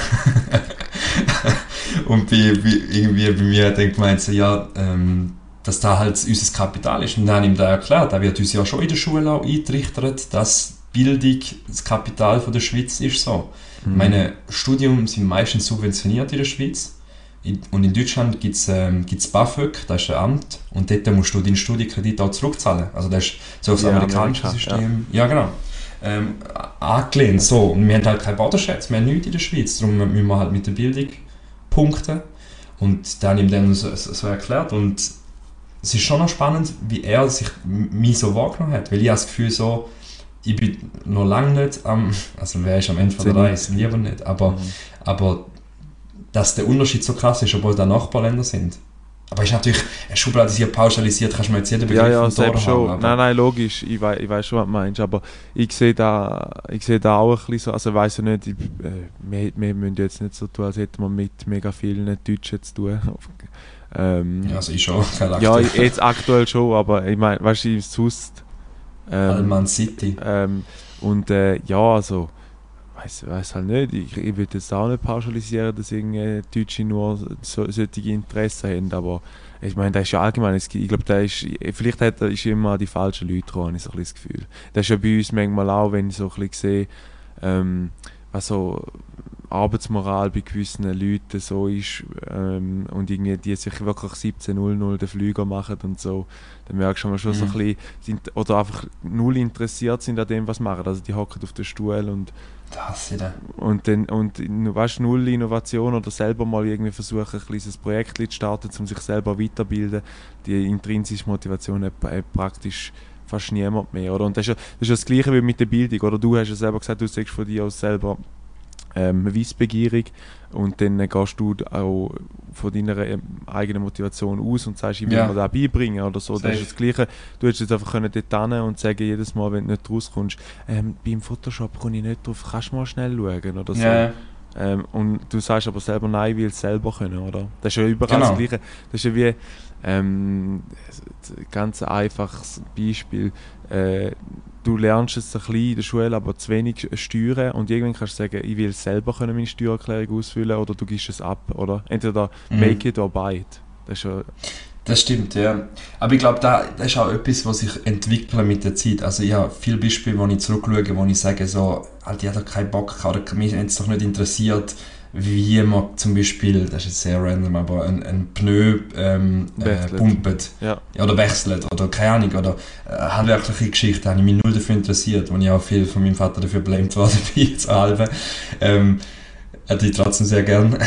[SPEAKER 4] und bei, bei, irgendwie bei mir hat er gemeint, so, ja, ähm, dass da halt unser Kapital ist. Und dann habe ich ihm da erklärt, da wird uns ja schon in der Schule auch eintrichtert, dass Bildung das Kapital von der Schweiz ist so. Mhm. Meine Studium sind meistens subventioniert in der Schweiz. und in Deutschland gibt es ähm, gibt's BAföG, das ist ein Amt, und dort musst du deinen Studienkredit auch zurückzahlen. Also das ist so das ja, amerikanische Amerika, System. Ja, ja genau. Ähm, angelehnt. So. Und wir haben halt keine Bodenschätze, wir haben nichts in der Schweiz. Darum müssen wir halt mit der Bildung punkten. Und dann ihm dann so, so erklärt. Und es ist schon noch spannend, wie er sich mich so wahrgenommen hat, weil ich habe das Gefühl so, ich bin noch lange nicht am, [laughs] also wer ist am Ende von der Reise, lieber nicht, aber, mhm. aber dass der Unterschied so krass ist, obwohl da Nachbarländer sind. Aber ist natürlich schubladisiert, pauschalisiert, kannst du mir jetzt jeden
[SPEAKER 3] Begriff Ja, ja, selbst schon. Haben, nein, nein, logisch, ich, weiß, ich weiß schon, was du meinst, aber ich sehe da, ich sehe da auch ein bisschen so, also ich weiß ja nicht, ich, äh, wir, wir müssen jetzt nicht so tun, als hätten wir mit mega vielen Deutschen zu tun.
[SPEAKER 4] Ähm, ja, also ich schon. [laughs]
[SPEAKER 3] Ja, jetzt aktuell schon, aber ich meine, weißt du, sonst.
[SPEAKER 4] Ähm, Alman City.
[SPEAKER 3] Ähm, und äh, ja, also, weiß, weiß halt nicht. Ich, ich würde jetzt auch nicht pauschalisieren, dass irgendwie Deutsche nur so, solche Interessen haben, aber ich meine, das ist ja allgemein, ich glaube, da ist, vielleicht hat, ist immer die falschen Leute dran, habe ich so ein das Gefühl. Das ist ja bei uns manchmal auch, wenn ich so ein bisschen sehe, ähm, also Arbeitsmoral bei gewissen Leuten so ist ähm, und irgendwie die sich wirklich 17.00 den Flüger machen und so, dann merkst du schon, schon mhm. so ein bisschen, sind, oder einfach null interessiert sind an dem, was sie machen. Also die hocken auf den Stuhl und
[SPEAKER 4] das wieder.
[SPEAKER 3] Und dann, und weißt, null Innovation oder selber mal irgendwie versuchen, ein kleines Projekt zu starten, um sich selber weiterzubilden. Die intrinsische Motivation hat, hat praktisch fast niemand mehr. Oder? Und das ist, ja, das ist ja das Gleiche wie mit der Bildung. Oder du hast ja selber gesagt, du sagst von dir aus selber ähm, wissbegierig und dann gehst du auch von deiner ähm, eigenen Motivation aus und sagst, ich will ja. mir das beibringen oder so. Das ist das Gleiche. Du hättest jetzt einfach können dort hin und sagen jedes Mal, wenn du nicht rauskommst, ähm, beim Photoshop komme ich nicht drauf, kannst du mal schnell schauen oder so. Ja. Ähm, und du sagst aber selber nein, weil es selber können, oder? Das ist ja überall genau. das Gleiche. Das ist ja wie ähm, ganz einfaches Beispiel. Äh, du lernst es ein bisschen in der Schule, aber zu wenig steuern und irgendwann kannst du sagen, ich will selber können meine Steuererklärung ausfüllen oder du gibst es ab, oder? Entweder mhm. make it or buy it.
[SPEAKER 4] Das, ist ja das stimmt, ja. Aber ich glaube, da, das ist auch etwas, was sich entwickelt mit der Zeit. Also ich habe viele Beispiele, wo ich zurückschaue, wo ich sage, so, halt, ich habe keinen Bock oder mich hat es doch nicht interessiert, wie man zum Beispiel, das ist jetzt sehr random, aber ein, ein Pneu ähm, äh, pumpet
[SPEAKER 3] ja.
[SPEAKER 4] oder wechselt oder keine Ahnung oder äh, handwerkliche Geschichte, da habe ich mich null dafür interessiert, wo ich auch viel von meinem Vater dafür blamed worden [laughs] bin, zu halbe. Ähm, hätte ich trotzdem sehr gern.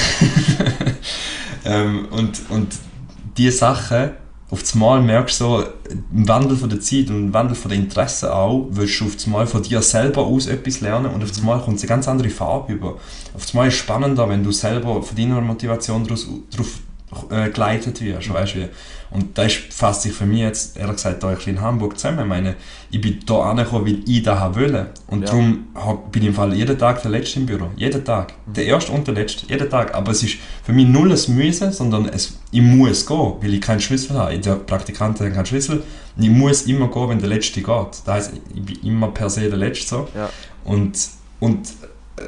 [SPEAKER 4] [laughs] ähm, und, und diese Sachen auf das Mal merkst du so, im Wandel von der Zeit und im Wandel von der Interessen auch, willst du auf das Mal von dir selber aus etwas lernen und auf das Mal kommt eine ganz andere Farbe über. Auf das Mal ist es spannender, wenn du selber von deiner Motivation darauf äh, geleitet wirst, weißt du Und das fasst sich für mich jetzt, ehrlich gesagt, da ein bisschen in Hamburg zusammen. Ich meine, ich bin hier angekommen, weil ich haben wollte. Und ja. darum bin ich im Fall jeden Tag der Letzte im Büro. Jeden Tag. Mhm. Der Erste und der Letzte. Jeden Tag. Aber es ist für mich null ein Müssen, sondern es, ich muss gehen, weil ich keinen Schlüssel habe. Der Praktikant hat keinen Schlüssel. Und ich muss immer gehen, wenn der Letzte geht. Das heisst, ich bin immer per se der Letzte so. Ja. Und, und äh,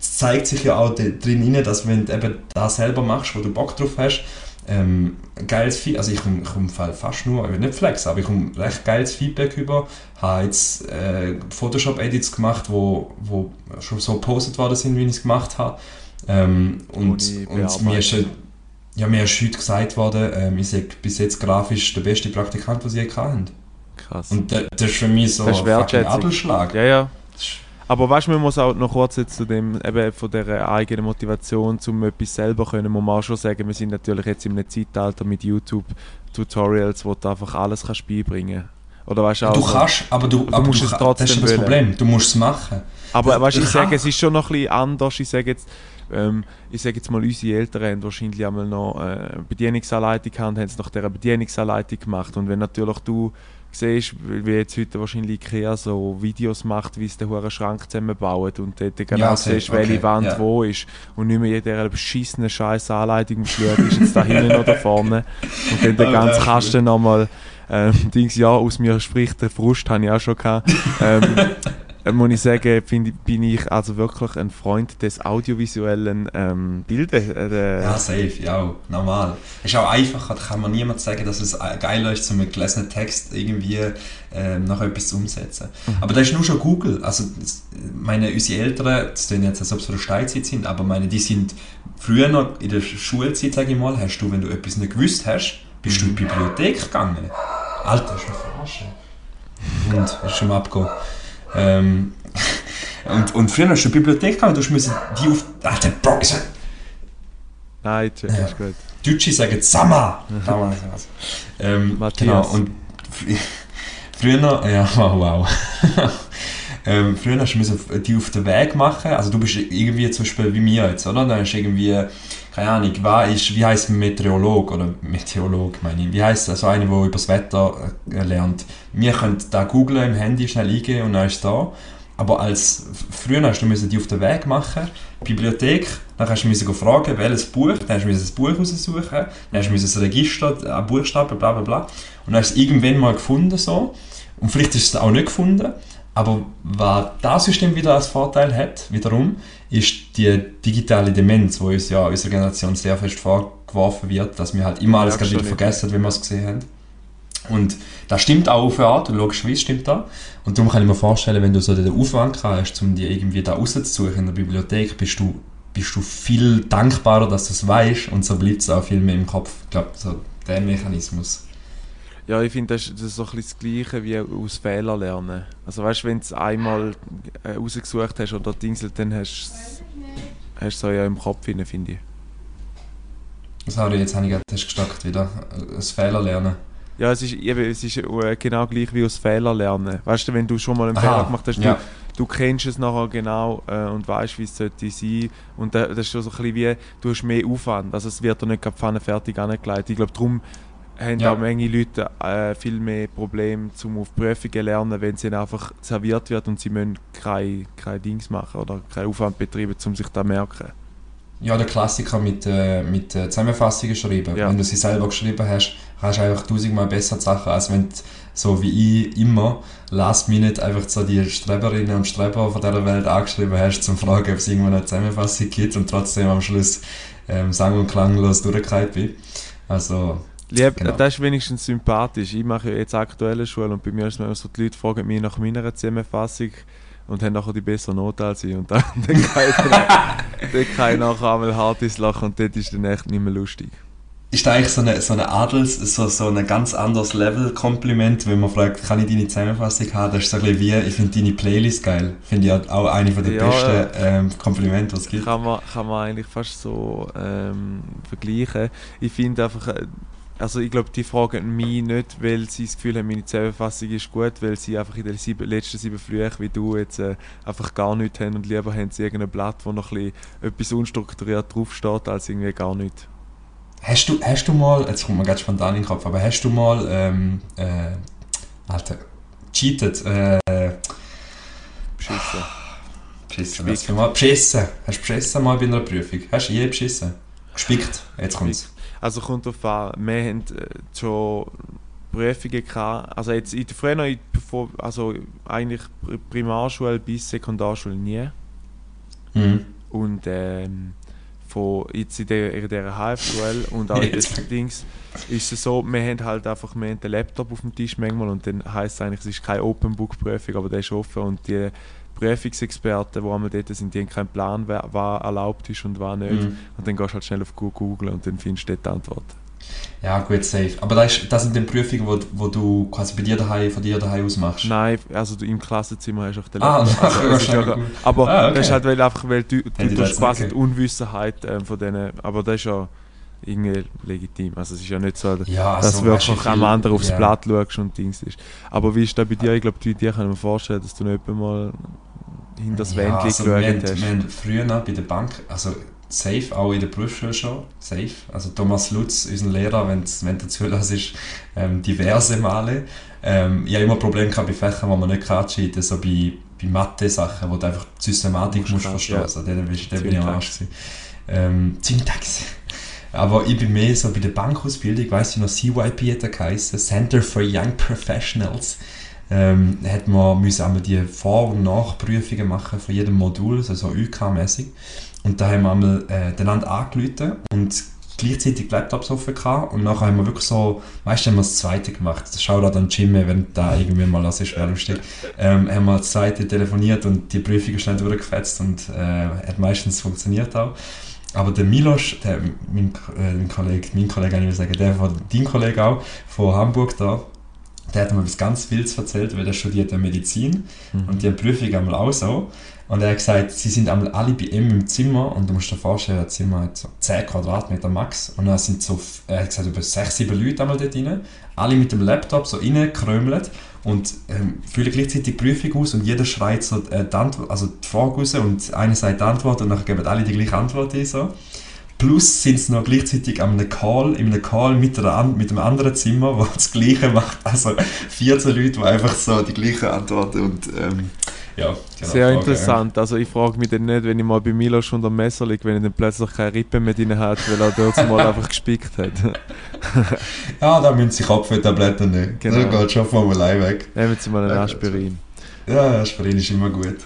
[SPEAKER 4] es zeigt sich ja auch drin, dass wenn du eben das selber machst, wo du Bock drauf hast, ähm, geiles Feedback, also ich komme komm fast nur, ich will nicht flex, aber ich komme recht geiles Feedback über, habe jetzt äh, Photoshop-Edits gemacht, wo, wo schon so gepostet worden sind, wie ich es gemacht habe. Ähm, und und mir ist, ja, mir ist heute gesagt worden, ähm, ich sage bis jetzt grafisch der beste Praktikant, den sie je hatten. Krass. Und das, das ist für mich so
[SPEAKER 3] ein Adelsschlag. Ja, ja. Aber weißt du, man muss auch noch kurz jetzt zu dem, eben von der eigenen Motivation, um etwas selber können, muss man auch schon sagen, wir sind natürlich jetzt in einem Zeitalter mit YouTube-Tutorials, wo du einfach alles kannst beibringen
[SPEAKER 4] oder weißt du, du kannst, aber du, du aber musst du, es trotzdem Das ist das Problem, du musst es machen.
[SPEAKER 3] Aber weißt, ich sage, es ist schon noch ein bisschen anders. Ich sage jetzt, ähm, ich sage jetzt mal, unsere Eltern haben wahrscheinlich einmal noch äh, Bedienungsanleitung gehabt, haben es nach dieser Bedienungsanleitung gemacht. Und wenn natürlich du siehst, wie jetzt heute wahrscheinlich Ikea so Videos macht, wie es den hohen Schrank zusammenbaut und dort genau ja, siehst, okay. welche Wand ja. wo ist und nicht mehr jeder beschissene scheiß Anleitung schauen, ist jetzt da hinten oder vorne und dann den [laughs] ganzen Kasten nochmal ähm, Dings, ja, aus mir spricht der Frust, habe ich auch schon gehabt. [laughs] Ähm, äh, muss ich sagen, find, bin ich also wirklich ein Freund des audiovisuellen ähm, Bildes.
[SPEAKER 4] Äh, ja, safe, ja, normal. Es ist auch einfacher, da kann man niemand sagen, dass es geil ist, so mit gelesenen Text irgendwie ähm, noch etwas umzusetzen. Mhm. Aber das ist nur schon Google. Also, meine, unsere Eltern, das sind jetzt, als ob sie von der Steinzeit sind, aber meine, die sind früher noch in der Schulzeit, sage ich mal, hast du, wenn du etwas nicht gewusst hast, bist du in die Bibliothek gegangen. Alter, ist eine Verarsche. Und ist schon mal abgegangen. Ähm, und, und früher hast du in die Bibliothek gegangen, du musst die auf. Alter, Bro, ist
[SPEAKER 3] Nein, das ist gut.
[SPEAKER 4] Deutsche sagen Sama. ähm, genau, und [laughs] früher, ja, [laughs] wow. [laughs] ähm, früher hast du die auf den Weg machen, also du bist irgendwie zum Beispiel wie mir jetzt, oder? Dann hast du irgendwie keine Ahnung, wer ist, wie heißt Meteorolog oder Meteorolog meine ich, wie heißt also einer, der über das Wetter äh, lernt. Wir können da googlen im Handy schnell eingeben und dann ist es da. Aber als früher hast du die auf den Weg machen, Bibliothek, dann hast du müssen fragen, welches Buch, dann hast du ein Buch raussuchen, dann hast du ein Register, ein Buchstaben, bla bla bla. Und dann hast du es irgendwann mal gefunden so. Und vielleicht ist es auch nicht gefunden. Aber was das System wieder als Vorteil hat, wiederum, ist die digitale Demenz, wo uns ja unserer Generation sehr fest vorgeworfen wird, dass wir halt immer alles ja, wieder vergessen, wenn wir es gesehen haben. Und das stimmt auch auf eine Art, logischerweise stimmt das. Und darum kann ich mir vorstellen, wenn du so den Aufwand hast, um dir irgendwie da rauszusuchen in der Bibliothek, bist du, bist du viel dankbarer, dass du es weißt und so bleibt es auch viel mehr im Kopf. Ich glaube, so der Mechanismus.
[SPEAKER 3] Ja, ich finde, das, das, ist so ein bisschen das Gleiche wie aus Fehlern lernen. Also weißt du, wenn du es einmal äh, rausgesucht hast oder dingselt, dann hast du es so ja im Kopf, finde ich.
[SPEAKER 4] Sorry, jetzt habe ich gerade gestockt wieder. Aus Fehler lernen.
[SPEAKER 3] Ja, es ist, eben, es ist äh, genau gleich wie aus Fehler lernen. Weißt du, wenn du schon mal einen Aha, Fehler gemacht hast, ja. du, du kennst es nachher genau äh, und weißt, wie es sollte sein. Und das ist so ein bisschen wie, du hast mehr Aufwand. Also es wird dir nicht fertig angelegt. Ich glaube, darum haben ja. auch manche Leute äh, viel mehr Probleme zum auf Prüfungen lernen, wenn sie einfach serviert wird und sie müssen keine, keine Dings machen oder keinen Aufwand betreiben, um sich das zu merken.
[SPEAKER 4] Ja, der Klassiker mit, äh, mit äh, Zusammenfassungen schreiben. Ja. Wenn du sie selber geschrieben hast, hast du einfach tausendmal besser die Sachen, als wenn du, so wie ich immer, last minute einfach so die Streberinnen und Streber von dieser Welt angeschrieben hast, zum fragen, ob es irgendwann eine Zusammenfassung gibt und trotzdem am Schluss ähm, sang- und klanglos durchgekriegt bin. Also,
[SPEAKER 3] Lieb, genau. Das ist wenigstens sympathisch. Ich mache jetzt aktuelle Schule und bei mir ist es immer so, die Leute fragen mich nach meiner Zusammenfassung und haben nachher die bessere Note als ich. Und dann, [laughs] dann, kann, ich, dann, kann ich nachher einmal hart ins Lachen und das ist dann echt nicht mehr lustig.
[SPEAKER 4] Ist das eigentlich so eine, so eine Adels, so, so ein ganz anderes Level-Kompliment, wenn man fragt, kann ich deine Zusammenfassung haben? Das ist so ein bisschen wie, ich finde deine Playlist geil. Finde ich auch eine der ja, besten ähm, Komplimente, was es gibt.
[SPEAKER 3] Kann man, kann man eigentlich fast so ähm, vergleichen. Ich finde einfach, äh, also ich glaube, die fragen mich nicht, weil sie das Gefühl haben, meine Zusammenfassung ist gut, weil sie einfach in den sieben, letzten sieben Flüchen wie du jetzt äh, einfach gar nichts haben und lieber haben sie irgendein Blatt, wo noch ein bisschen etwas unstrukturiert draufsteht, als irgendwie gar nichts.
[SPEAKER 4] Hast du, hast du mal, jetzt kommt mir gerade spontan in den Kopf, aber hast du mal, ähm, äh, Alter, cheated, äh,
[SPEAKER 3] Beschissen.
[SPEAKER 4] beschissen, mal, beschissen, hast du beschissen mal bei einer Prüfung? Hast du je beschissen? Gespickt, jetzt kommt's.
[SPEAKER 3] Also kommt auf an, wir haben äh, schon Prüfungen gehabt, also jetzt in der in- bevor, also eigentlich Pri- Primarschule bis Sekundarschule nie.
[SPEAKER 4] Mhm.
[SPEAKER 3] und ähm, von jetzt in der, in der HF-Schule und auch in [laughs] den Dings ist es so, wir haben halt einfach wir haben den Laptop auf dem Tisch manchmal und dann heisst es eigentlich, es ist keine Open Book Prüfung, aber der ist offen und die Prüfungsexperten, die einmal dort sind, die haben keinen Plan, wer, was erlaubt ist und was nicht.
[SPEAKER 4] Mhm.
[SPEAKER 3] Und dann gehst du halt schnell auf Google und dann findest du dort die Antwort.
[SPEAKER 4] Ja, gut, safe. Aber das, ist, das sind dann Prüfungen, wo, wo du quasi bei dir daheim, von dir daheim aus machst.
[SPEAKER 3] Nein, also du im Klassenzimmer hast du auch den
[SPEAKER 4] Ah,
[SPEAKER 3] Laptop. [laughs] Also, ist ja,
[SPEAKER 4] wahrscheinlich.
[SPEAKER 3] aber
[SPEAKER 4] Ah, okay.
[SPEAKER 3] das ist halt weil einfach, weil du, du
[SPEAKER 4] das
[SPEAKER 3] quasi
[SPEAKER 4] nicht
[SPEAKER 3] die Unwissenheit ähm, von denen, aber das ist ja irgendwie legitim. Also es ist ja nicht so,
[SPEAKER 4] Ja,
[SPEAKER 3] dass
[SPEAKER 4] also,
[SPEAKER 3] du wirklich am anderen aufs
[SPEAKER 4] ja.
[SPEAKER 3] Blatt schaust und Dings ist. Aber wie ist das bei dir? Ich glaube, bei dir kann ich mir vorstellen, dass du nicht mal hinter das
[SPEAKER 4] ja,
[SPEAKER 3] Wändchen
[SPEAKER 4] also wir,
[SPEAKER 3] geschaut hast.
[SPEAKER 4] wir haben früher noch bei der Bank, also safe, auch in der Berufsschule schon, safe. Also Thomas Lutz, unser Lehrer, wenn wenn du zulässt, ist ähm, diverse Male. Ähm, ich habe immer Probleme gehabt bei Fächern, die man nicht kann cheaten, so bei, bei Mathe-Sachen, wo du einfach die Systematik
[SPEAKER 3] Musst
[SPEAKER 4] musst verstehen.
[SPEAKER 3] ja.
[SPEAKER 4] Also, dann bist- dann bin ich am
[SPEAKER 3] Syntax.
[SPEAKER 4] Arsch gewesen. Ähm, Syntax. [laughs] Aber ich bin mehr so bei der Bankausbildung, weißt du noch, CYP hat er geheißen, Center for Young Professionals. Ähm, hat man müssen einmal die Vor- und Nachprüfungen machen von jedem Modul, also so UK-mäßig. Und da haben wir einmal äh, den Land angerufen und gleichzeitig Laptops offen gehabt. Und nachher haben wir wirklich so, meistens haben wir das zweite gemacht. Schau da dann Jimmy, wenn da irgendwie mal das ist, wer lustig. Ähm, haben wir das zweite telefoniert und die Prüfung schnell durchgefetzt und äh, hat meistens funktioniert auch. Aber der Milos, der, mein, äh, mein Kollege, mein Kollege, ich sagen, der von dein Kollege auch, von Hamburg da, der hat mir was ganz Wildes erzählt, weil der studiert ja Medizin
[SPEAKER 3] Mhm.
[SPEAKER 4] und die Prüfung einmal auch so. Und er hat gesagt, sie sind einmal alle bei ihm im Zimmer und du musst dir vorstellen, das Zimmer hat so 10 Quadratmeter max und dann sind so, er hat gesagt, über 6, 7 Leute einmal dort rein, alle mit dem Laptop so reingekrömelt und ähm, füllen gleichzeitig die Prüfung aus und jeder schreit so äh, die, Antwort, also die Frage raus und einer sagt die Antwort und dann geben alle die gleiche Antwort ein. So. Plus sind sie noch gleichzeitig einem Call, in einem Call mit, einer, mit einem anderen Zimmer, wo das Gleiche macht. Also 14 Leute, die einfach so die gleiche antworten und ähm, ja. genau,
[SPEAKER 3] Sehr
[SPEAKER 4] Frage,
[SPEAKER 3] interessant. Also ich frage mich dann nicht, wenn ich mal bei Milos unter dem Messer liege, wenn er dann plötzlich keine Rippe mehr drin hat, weil er dort mal [laughs] einfach gespickt hat. [laughs]
[SPEAKER 4] Ja, da müssen sie Kopftabletten nehmen.
[SPEAKER 3] Genau.
[SPEAKER 4] Dann geht schon vom allein weg.
[SPEAKER 3] Nehmen Sie mal einen
[SPEAKER 4] Ja,
[SPEAKER 3] Aspirin.
[SPEAKER 4] Ja, Aspirin ist immer gut.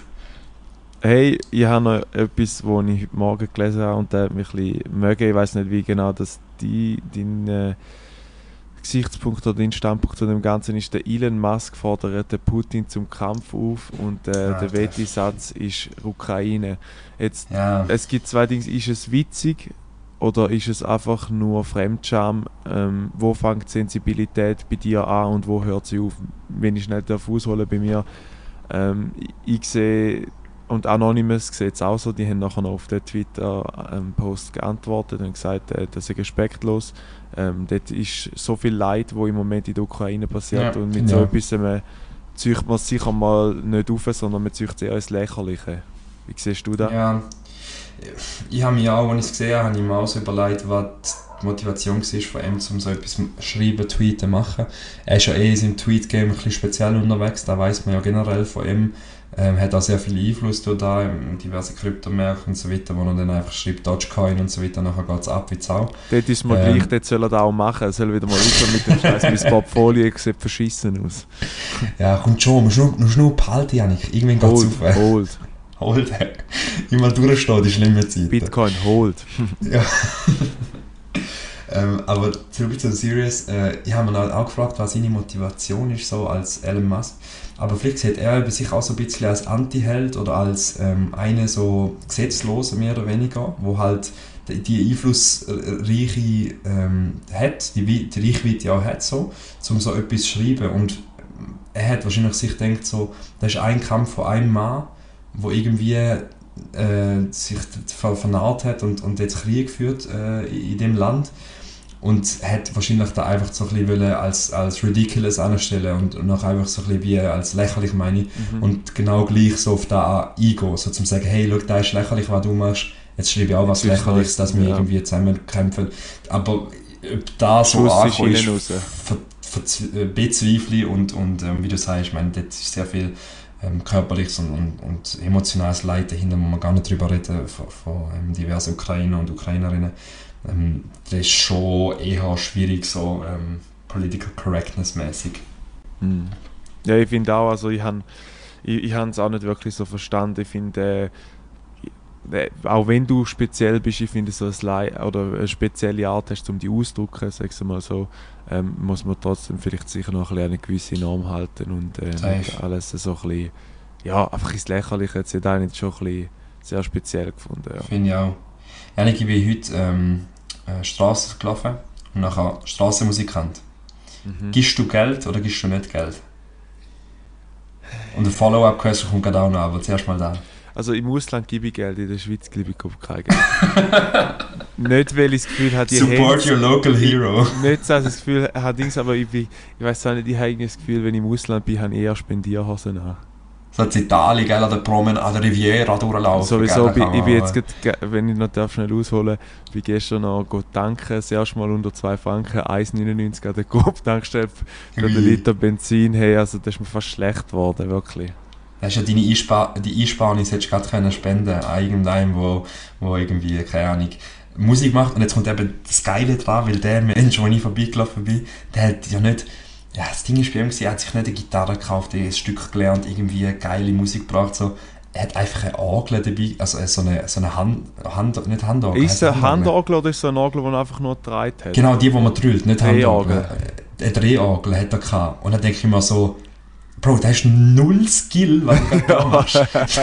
[SPEAKER 3] Hey, ich habe noch etwas, was ich heute Morgen gelesen habe und der hat mich ein bisschen mögen. Ich weiß nicht, wie genau das die, dein äh, Gesichtspunkt oder dein Standpunkt zu dem Ganzen ist. Der Elon Musk fordert den Putin zum Kampf auf und äh,
[SPEAKER 4] Ah,
[SPEAKER 3] der
[SPEAKER 4] das-
[SPEAKER 3] Wettisatz ist Ukraine. Jetzt,
[SPEAKER 4] Ja,
[SPEAKER 3] es gibt zwei Dinge. Ist es witzig oder ist es einfach nur Fremdscham? Ähm, wo fängt die Sensibilität bei dir an und wo hört sie auf? Wenn ich schnell darf ausholen bei mir. Ähm, ich, ich sehe, und Anonymous sieht es auch so, die haben nachher noch auf den Twitter-Post geantwortet und gesagt, äh, das ist respektlos. Ähm, dort ist so viel Leid, wo im Moment in der Ukraine passiert
[SPEAKER 4] Ja,
[SPEAKER 3] und mit
[SPEAKER 4] ja.
[SPEAKER 3] so etwas äh, zieht man sicher mal nicht auf, sondern man zieht es eher ins Lächerliche. Wie siehst du das?
[SPEAKER 4] Ja, ich habe mich auch, als ich es gesehen habe, habe ich mir auch so überlegt, was die Motivation war von ihm, um so etwas schreiben, tweeten, machen. Er ist ja eh in seinem Tweet-Game ein bisschen speziell unterwegs, da weiß man ja generell von ihm. Ähm, hat auch sehr viel Einfluss da, in diverse Kryptomärkte und so weiter, wo er dann einfach schreibt, Dogecoin und so weiter, nachher geht es ab wie Sau.
[SPEAKER 3] Dort ist mir
[SPEAKER 4] Ähm.
[SPEAKER 3] gleich, dort soll er das auch machen. Er soll wieder mal aufhören mit dem [laughs] Scheiß. Mein Portfolio sieht verschissen aus.
[SPEAKER 4] Ja, kommt schon, musst nur, musst nur behalten, Janik. Irgendwann geht es
[SPEAKER 3] Hold,
[SPEAKER 4] auf.
[SPEAKER 3] hold.
[SPEAKER 4] Hold. Immer durchstehen, die schlimme Zeit.
[SPEAKER 3] Bitcoin, hold.
[SPEAKER 4] Ja. [laughs] ähm, aber zurück zu Serious. Äh, ich habe mir halt auch gefragt, was seine Motivation ist, so als Elon Musk. Aber vielleicht sieht er sich auch so ein bisschen als Anti-Held oder als ähm, eine so Gesetzlose mehr oder weniger, wo halt die, einflussreiche ähm, hat, die, die Reichweite auch hat, so, um so etwas zu schreiben. Und er hat wahrscheinlich sich gedacht, so, das ist ein Kampf von einem Mann, wo irgendwie äh, sich ver vernarrt hat und, und jetzt Krieg führt äh, in dem Land. Und hat wahrscheinlich da einfach so ein bisschen als, als ridiculous anstellen und, und auch einfach so ein bisschen wie als lächerlich meine ich
[SPEAKER 3] Mhm.
[SPEAKER 4] und genau gleich so auf da eingehen, so zum sagen, hey, schau, das ist lächerlich, was du machst, jetzt schreibe ich auch was Lächerliches,
[SPEAKER 3] das-
[SPEAKER 4] dass wir
[SPEAKER 3] ja.
[SPEAKER 4] irgendwie zusammen kämpfen. Aber ob da so
[SPEAKER 3] ist
[SPEAKER 4] ist, ver, äh, bezweifle und, und ähm, wie du sagst, ich meine, dort ist sehr viel ähm, körperliches und, und, und emotionales Leid dahinter, wo man gar nicht drüber reden, von, von ähm, diversen Ukrainer und Ukrainerinnen. Ähm, das ist schon eher schwierig, so ähm, political correctness mäßig.
[SPEAKER 3] Mhm. Ja, ich finde auch, also ich habe ich, ich es auch nicht wirklich so verstanden. Ich finde, äh, äh, auch wenn du speziell bist, ich finde so ein oder eine spezielle Art hast, um die auszudrücken, sag's mal so, ähm, muss man trotzdem vielleicht sicher noch ein eine gewisse Norm halten und äh, alles so ein bisschen, ja, einfach ins Lächerliche. Jetzt hat eigentlich schon ein bisschen sehr speziell gefunden. Ja.
[SPEAKER 4] Finde ich auch. Einige wie heute ähm, äh, Straße gelaufen und nachher Straßenmusikant.
[SPEAKER 3] Mhm.
[SPEAKER 4] Gibst du Geld oder gibst du nicht Geld? Und eine Follow-up-Question kommt gerade auch noch, aber zuerst mal da.
[SPEAKER 3] Also im Ausland gebe ich Geld, in der Schweiz gebe ich kein Geld. [laughs] nicht, weil ich das Gefühl habe, die
[SPEAKER 4] Support
[SPEAKER 3] haben-
[SPEAKER 4] your local hero. [laughs]
[SPEAKER 3] Nicht, dass ich das Gefühl habe, aber ich, bin, ich weiß auch nicht, ich habe das Gefühl, wenn ich im Ausland bin, habe ich eher Spendierhosen an.
[SPEAKER 4] So in Italien, gell, an der Promen, an der Riviera durchlaufen.
[SPEAKER 3] Sowieso,
[SPEAKER 4] gell,
[SPEAKER 3] ich
[SPEAKER 4] man
[SPEAKER 3] bin jetzt, grad, wenn ich noch darf, schnell ausholen bin gestern noch tanken, das erste Mal unter 2 Franken, 1,99 an der Coop-Tankstelle für einen. Liter Benzin. Hey, also das ist mir fast schlecht geworden, wirklich.
[SPEAKER 4] Hast ja deine Einspar die Einsparnis hättest du gerade können spenden an irgendeinem, wo, wo irgendwie, keine Ahnung, Musik macht. Und jetzt kommt eben das Geile dran, weil der Mensch, wo ich vorbeigelaufen bin, der hat ja nicht, ja, das Ding ist bei ihm, er hat sich nicht eine Gitarre gekauft, er hat ein Stück gelernt, irgendwie geile Musik gebracht, so. Er hat einfach eine Orgel dabei, also so eine, so eine Hand, Hand nicht Handorgel.
[SPEAKER 3] Ist es
[SPEAKER 4] heisst
[SPEAKER 3] ein Handorgel oder ist es ein Orgel, den er einfach nur gedreht hat?
[SPEAKER 4] Genau, die, die man drillt, nicht
[SPEAKER 3] Drehorgel.
[SPEAKER 4] Handorgel. Eine Drehorgel hat er gehabt. Und dann denke ich mir so, Bro, da ist null Skill, was du [laughs] da machst. Du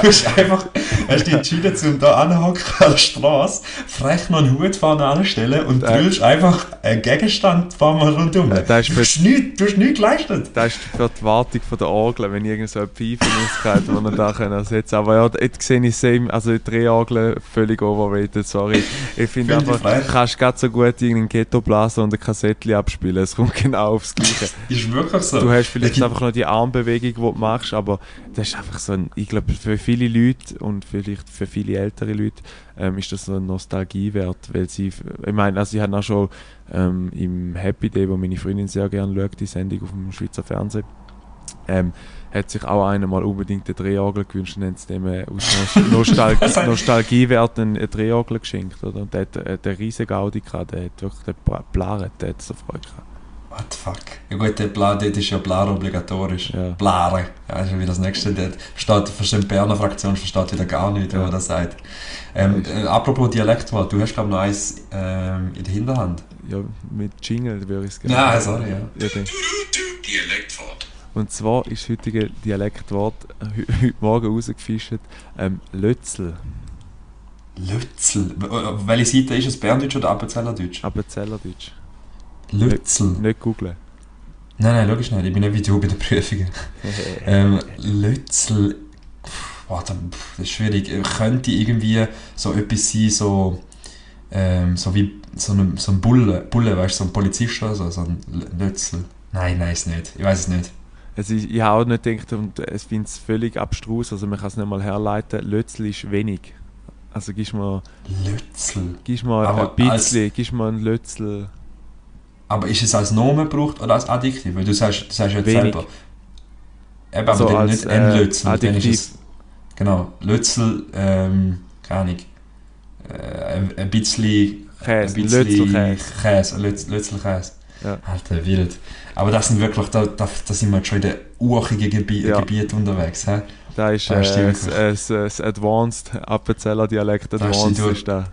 [SPEAKER 4] hast einfach, hast dich entschieden, um da anhocken an der Straße, frech noch einen Hut vorne anstellen und
[SPEAKER 3] Äh.
[SPEAKER 4] drillst einfach einen Gegenstand vor mir rundum.
[SPEAKER 3] Äh, das ist
[SPEAKER 4] du hast nichts, du hast nichts geleistet.
[SPEAKER 3] Das ist für die Wartung von der Orgel, wenn irgend so eine Pfeife ausgeht, die man da können ersetzen kann. Aber ja, jetzt sehe ich same, also die Drehorgel völlig overrated, sorry. Ich finde einfach, du kannst gerade so gut irgendeinen Ghetto blasen und ein Kassettchen abspielen. Es kommt [laughs] genau aufs Gleiche.
[SPEAKER 4] Ist wirklich so.
[SPEAKER 3] Du hast vielleicht
[SPEAKER 4] gibt-
[SPEAKER 3] einfach noch die Armbewegung, die du machst, aber das ist einfach so ein, ich glaube, für viele Leute und vielleicht für viele ältere Leute ähm, ist das so ein Nostalgiewert, weil sie, ich meine, also ich habe auch schon ähm, im Happy Day, wo meine Freundin sehr gerne schaut, die Sendung auf dem Schweizer Fernsehen, ähm, hat sich auch einer mal unbedingt eine Drehorgel gewünscht und hat es dem äh, aus Nost [laughs] Nostalgie,
[SPEAKER 4] Das heißt-
[SPEAKER 3] Nostalgiewert eine, Drehorgel geschenkt. Oder? Und der hat äh, den riesen Gaudi gehabt, der hat wirklich den Blaret, der hat so Freude gehabt.
[SPEAKER 4] What the fuck? Ja gut, der Bla, dort ist ja Blar obligatorisch.
[SPEAKER 3] Ja.
[SPEAKER 4] Blare. Ja, ist ja wieder das nächste. Dort versteht, versteht die Berner Fraktion versteht wieder gar nicht, wenn
[SPEAKER 3] Ja.
[SPEAKER 4] man das sagt. Ähm, äh, apropos Dialektwahl, du hast glaube noch eins ähm, in der Hinterhand.
[SPEAKER 3] Ja, mit Jingle würde ich es gerne.
[SPEAKER 4] Ja, sorry, ja.
[SPEAKER 3] Ja.
[SPEAKER 1] Dialektwort.
[SPEAKER 3] Und zwar ist das heutige Dialektwort heu- heute Morgen rausgefischt ähm, Lötzel,
[SPEAKER 4] äh, Welche Seite ist es? Berndeutsch oder Appenzellerdeutsch?
[SPEAKER 3] Appenzellerdeutsch.
[SPEAKER 4] Lützel.
[SPEAKER 3] Nicht googlen.
[SPEAKER 4] Nein, nein, logisch nicht. Ich bin nicht wie du bei den Prüfungen. [laughs] Ähm, Lützel. Pff, das ist schwierig. Könnte irgendwie so etwas sein, so, ähm, so wie so ein, so ein Bulle, Bulle, weißt du, so ein Polizist oder so, so ein Lützel. Nein, nein, ist nicht. Ich weiß es nicht.
[SPEAKER 3] Also ich, ich habe auch nicht gedacht und ich finde es völlig abstrus, also man kann es nicht mal herleiten. Lötzel ist wenig. Also gibst mal,
[SPEAKER 4] Lützel.
[SPEAKER 3] gibst mal
[SPEAKER 4] Aber
[SPEAKER 3] ein bisschen, gibst mal ein Lötzel.
[SPEAKER 4] Aber ist es als Nomen gebraucht oder als Adjektiv? Weil du sagst, du sagst jetzt
[SPEAKER 3] Wenig.
[SPEAKER 4] selber. Eben, aber
[SPEAKER 3] So
[SPEAKER 4] dann
[SPEAKER 3] als,
[SPEAKER 4] nicht
[SPEAKER 3] äh,
[SPEAKER 4] ein. Dann ist
[SPEAKER 3] Adjektiv.
[SPEAKER 4] es, genau, Lützel, ähm, keine Ahnung, äh, ein, bisschen...
[SPEAKER 3] Käse,
[SPEAKER 4] ein bisschen
[SPEAKER 3] Lötzelkäse.
[SPEAKER 4] Käse, ein Lütz- Lützelkäse.
[SPEAKER 3] Ja.
[SPEAKER 4] Alter, wild. Aber das sind wirklich, da, da, da sind wir jetzt schon in den urchigen Gebi
[SPEAKER 3] Ja.
[SPEAKER 4] Gebieten unterwegs. He?
[SPEAKER 3] Da ist
[SPEAKER 4] Da
[SPEAKER 3] äh, das, das, das Advanced Appenzeller Dialekt
[SPEAKER 4] Da ist
[SPEAKER 3] Advanced
[SPEAKER 4] die
[SPEAKER 3] ist da.